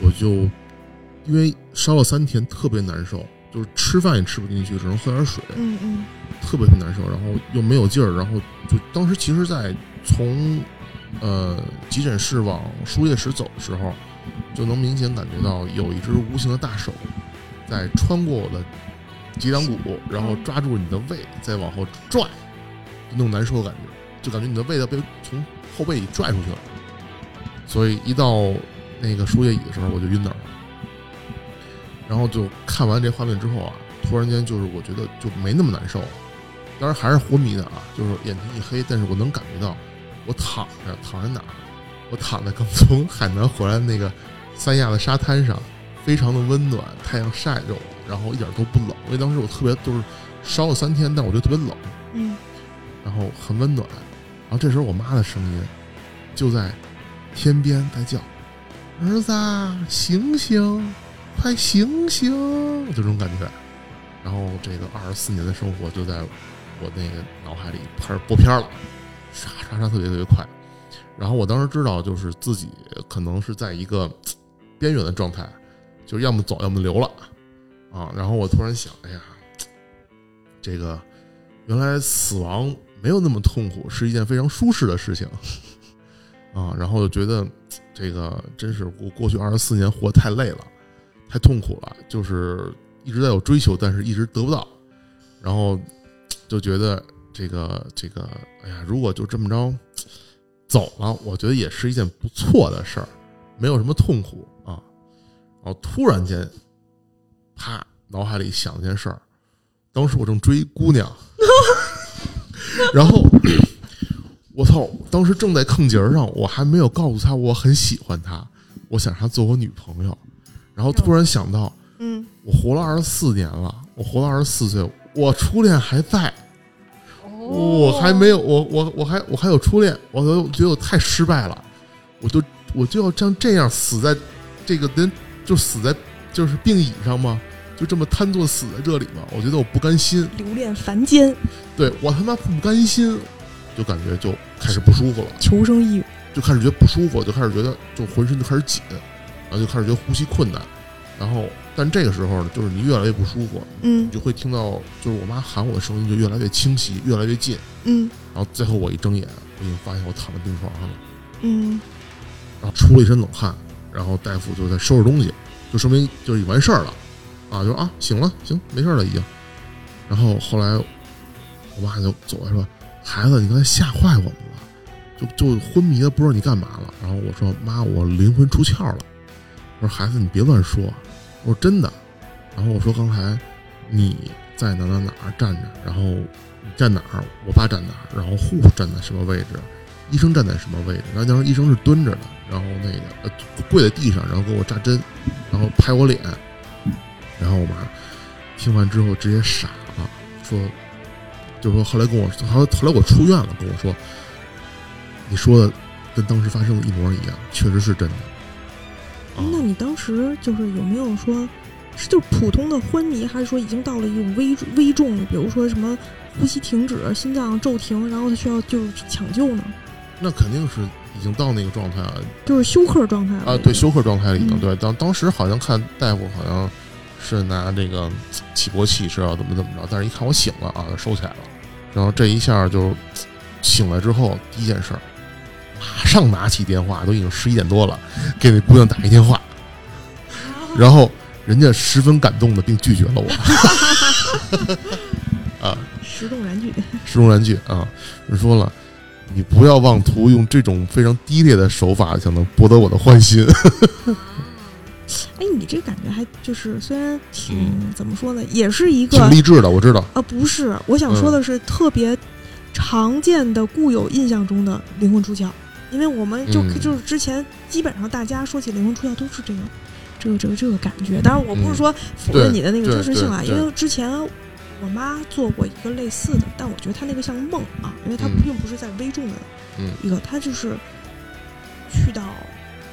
我就因为烧了三天，特别难受，就是吃饭也吃不进去，只能喝点水，嗯嗯特别特别难受。然后又没有劲儿，然后就当时其实，在从呃急诊室往输液室走的时候，就能明显感觉到有一只无形的大手在穿过我的脊梁骨，然后抓住你的胃，再往后拽，那种难受的感觉，就感觉你的胃要被从后背里拽出去了。所以一到那个输液椅的时候，我就晕那儿了。然后就看完这画面之后啊，突然间就是我觉得就没那么难受了，当然还是昏迷的啊，就是眼前一黑，但是我能感觉到我躺着躺在哪儿，我躺在刚从海南回来的那个三亚的沙滩上，非常的温暖，太阳晒着我，然后一点都不冷，因为当时我特别就是烧了三天，但我觉得特别冷，嗯，然后很温暖，然后这时候我妈的声音就在天边在叫：“儿子啊，醒醒，快醒醒！”就这种感觉。然后这个二十四年的生活就在我那个脑海里开始播片了，唰唰唰特别特别快。然后我当时知道，就是自己可能是在一个边缘的状态，就要么走，要么留了啊。然后我突然想，哎呀，这个原来死亡没有那么痛苦，是一件非常舒适的事情啊。然后就觉得这个真是过过去二十四年活太累了，太痛苦了，就是一直在有追求，但是一直得不到。然后就觉得这个这个，哎呀，如果就这么着走了，我觉得也是一件不错的事儿，没有什么痛苦啊。然后突然间，啪，脑海里想一件事儿，当时我正追姑娘，然后 我操，当时正在坑节儿上，我还没有告诉她我很喜欢她，我想让她做我女朋友，然后突然想到，嗯，我活了二十四年了，我活了二十四岁，我初恋还在，我还没有，我我我还我还有初恋，我都觉得我太失败了，我就我就要像这样死在这个人就死在就是病椅上吗？就这么瘫坐死在这里吗？我觉得我不甘心，留恋凡间，对我他妈不甘心，就感觉就开始不舒服了，求生欲，就开始觉得不舒服，就开始觉得就浑身就开始紧，然后就开始觉得呼吸困难，然后但这个时候呢，就是你越来越不舒服，嗯。你就会听到就是我妈喊我的声音就越来越清晰，越来越近，嗯。然后最后我一睁眼，我已经发现我躺在病床上了，嗯。然后出了一身冷汗，然后大夫就在收拾东西，就说明就已完事儿了，啊，就啊醒了，行，没事了已经。然后后来我妈就走来说：“孩子，你刚才吓坏我们了，就就昏迷了，不知道你干嘛了。”然后我说：“妈，我灵魂出窍了。”我说：“孩子，你别乱说。”我说：“真的。”然后我说：“刚才你在哪哪哪儿站着，然后你站哪儿，我爸站哪儿，然后护士站在什么位置，医生站在什么位置？然后当时医生是蹲着的，然后那个呃跪在地上，然后给我扎针，然后拍我脸，然后我妈听完之后直接傻了，说，就说后来跟我，后来后来我出院了，跟我说，你说的跟当时发生的一模一样，确实是真的。啊，那你当时就是有没有说，是就是普通的昏迷，还是说已经到了一种危危重的，比如说什么呼吸停止、心脏骤停，然后他需要就是抢救呢？那肯定是已经到那个状态了就是休克状态了啊，对，休克状态了已经嗯对。当当时好像看大夫好像是拿这个起搏器是要怎么怎么着，但是一看我醒了啊，收起来了。然后这一下就醒来之后，第一件事儿，马上拿起电话，都已经十一点多了，给那姑娘打一电话，然后人家十分感动的并拒绝了我。啊，石动燃具。石中燃具啊，人说了，你不要妄图用这种非常低劣的手法想能博得我的欢心。哎，你这感觉还就是虽然挺、怎么说呢，也是一个挺励志的，我知道。啊，不是，我想说的是特别常见的固有印象中的灵魂出窍，因为我们就、嗯就是之前基本上大家说起灵魂出窍都是这个这个这个这个感觉。当然，我不是说否认你的那个真实性啊，对因为之前我妈做过一个类似的，但我觉得她那个像梦啊，因为她嗯。并不是在危重的嗯。一个，她就是去到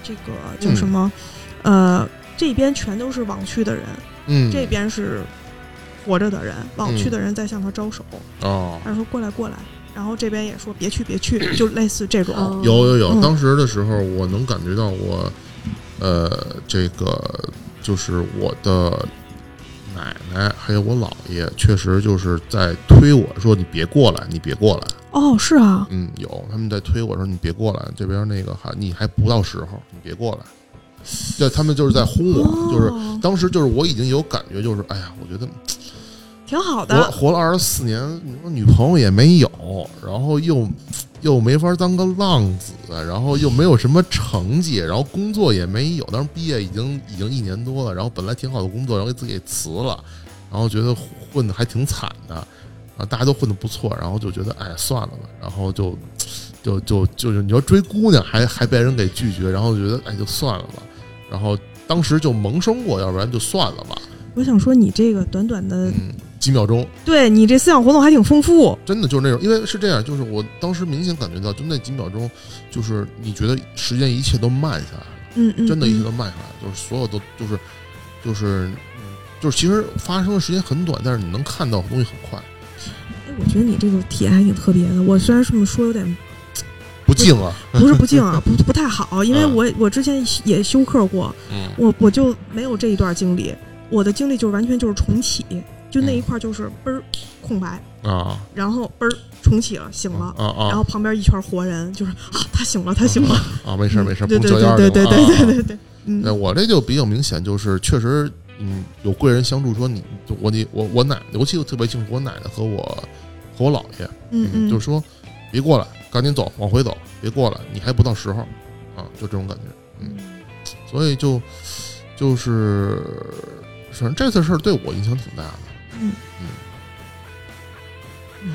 这个叫什么、呃这边全都是往去的人，嗯，这边是活着的人，往去嗯。的人在向他招手，哦，他说过来过来，然后这边也说别去别去，就类似这种。哦有有有，嗯。当时的时候我能感觉到我，呃，这个就是我的奶奶还有我姥爷，确实就是在推我说你别过来，你别过来。哦，是啊，嗯，有他们在推我说你别过来，这边那个还你还不到时候，你别过来。对他们就是在轰我，哦就是当时就是我已经有感觉，就是哎呀，我觉得挺好的，活了二十四年，女朋友也没有，然后又又没法当个浪子，然后又没有什么成绩，然后工作也没有，当时毕业已经已经一年多了，然后本来挺好的工作，然后给自己给辞了，然后觉得混的还挺惨的，啊，大家都混的不错，然后就觉得哎算了吧，然后就就就就是你说追姑娘还还被人给拒绝，然后就觉得哎就算了吧，然后当时就萌生过，要不然就算了吧，我想说你这个短短的，嗯，几秒钟。对你这思想活动还挺丰富。真的就是那种，因为是这样，就是我当时明显感觉到，就那几秒钟，就是你觉得时间一切都慢下来了，嗯嗯，真的，一切嗯都慢下来了，就是所有都就是就是嗯就是其实发生的时间很短，但是你能看到的东西很快，哎，我觉得你这个体验还挺特别的。我虽然这么说有点不敬啊，不是不敬啊，不不太好，因为嗯我我之前也休克过，嗯我我就没有这一段经历，我的经历就是完全就是重启，就嗯。那一块儿就是嘣儿空白，啊。然后嘣儿重启了，醒了。啊啊，然后旁边一圈活人，就是啊，他醒了，他醒了，啊，没事儿没事儿，对对不九幺对对对对对对。对对，嗯。那我这就比较明显，就是确实，嗯，有贵人相助，说你就我你我我奶奶，尤其我特别清楚，我奶奶和我和我姥爷，嗯嗯，就是说别过来，赶紧走，往回走，别过来，你还不到时候啊，就这种感觉，嗯，所以就就是，反正这次事儿对我影响挺大的，嗯嗯，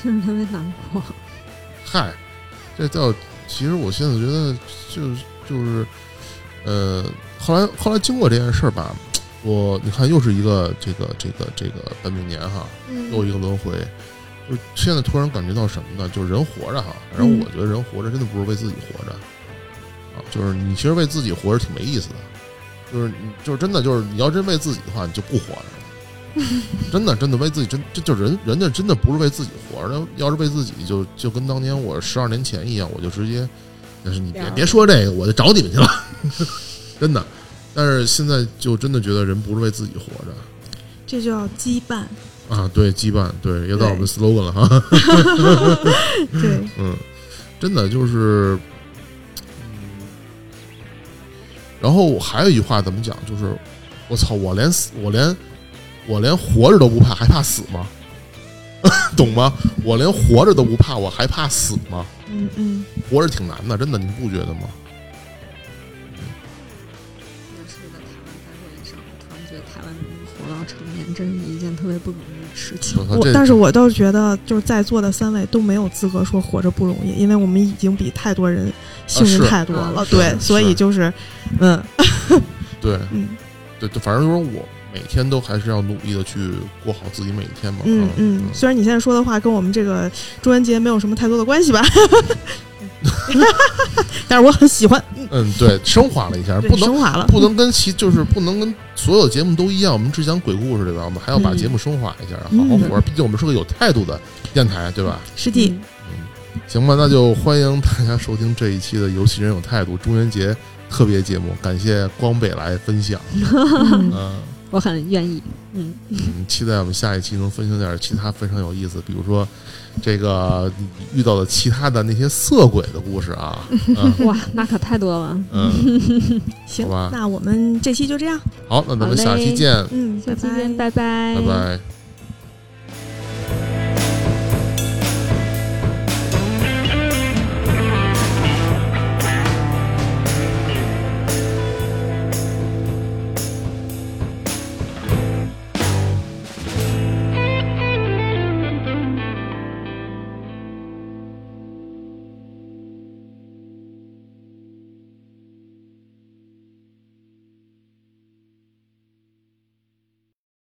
听着特别难过。嗨，这叫其实我现在觉得就就是，呃，后来后来经过这件事儿吧，我你看又是一个这个这个这个本命年哈，嗯又一个轮回。就现在突然感觉到什么呢？就是人活着哈，然后嗯我觉得人活着真的不是为自己活着，啊，就是你其实为自己活着挺没意思的，就是你就是真的就是你要真为自己的话，你就不活着。了，真的真的为自己真这就人人家真的不是为自己活着，要是为自己就就跟当年我十二年前一样，我就直接，但是你别别说这个，我就找你们去了，真的。但是现在就真的觉得人不是为自己活着，这就叫羁绊，啊，对，羁绊，对，又到我们 slogan 了哈。对，嗯，真的就是，然后还有一句话怎么讲？就是我操，我连死，我连我连活着都不怕，还怕死吗？懂吗？我连活着都不怕，我还怕死吗？嗯嗯，活着挺难的，真的，你不觉得吗？也是在台湾待过一阵儿，突然觉得台湾人活到成年真是一件特别不容易的事情。我但是我倒是觉得，就是在座的三位都没有资格说活着不容易，因为我们已经比太多人幸运太多了，啊对，所以就是，嗯对嗯对对，反正就是我每天都还是要努力的去过好自己每一天嘛。嗯嗯，虽然你现在说的话跟我们这个中元节没有什么太多的关系吧，但是我很喜欢，嗯，对，升华了一下，不能升华了，不能跟其就是不能跟所有节目都一样，我们只讲鬼故事对吧？我们还要把嗯节目升华一下，好好活着。毕竟我们是个有态度的电台对吧？师弟，行吧，那就欢迎大家收听这一期的《游戏人有态度》中元节特别节目，感谢光北来分享。嗯嗯我很愿意，嗯，嗯，期待我们下一期能分享点其他非常有意思，比如说这个遇到的其他的那些色鬼的故事啊。嗯哇，那可太多了。嗯，行吧，那我们这期就这样，好，那咱们下期见，嗯，下期见，拜拜拜，拜拜。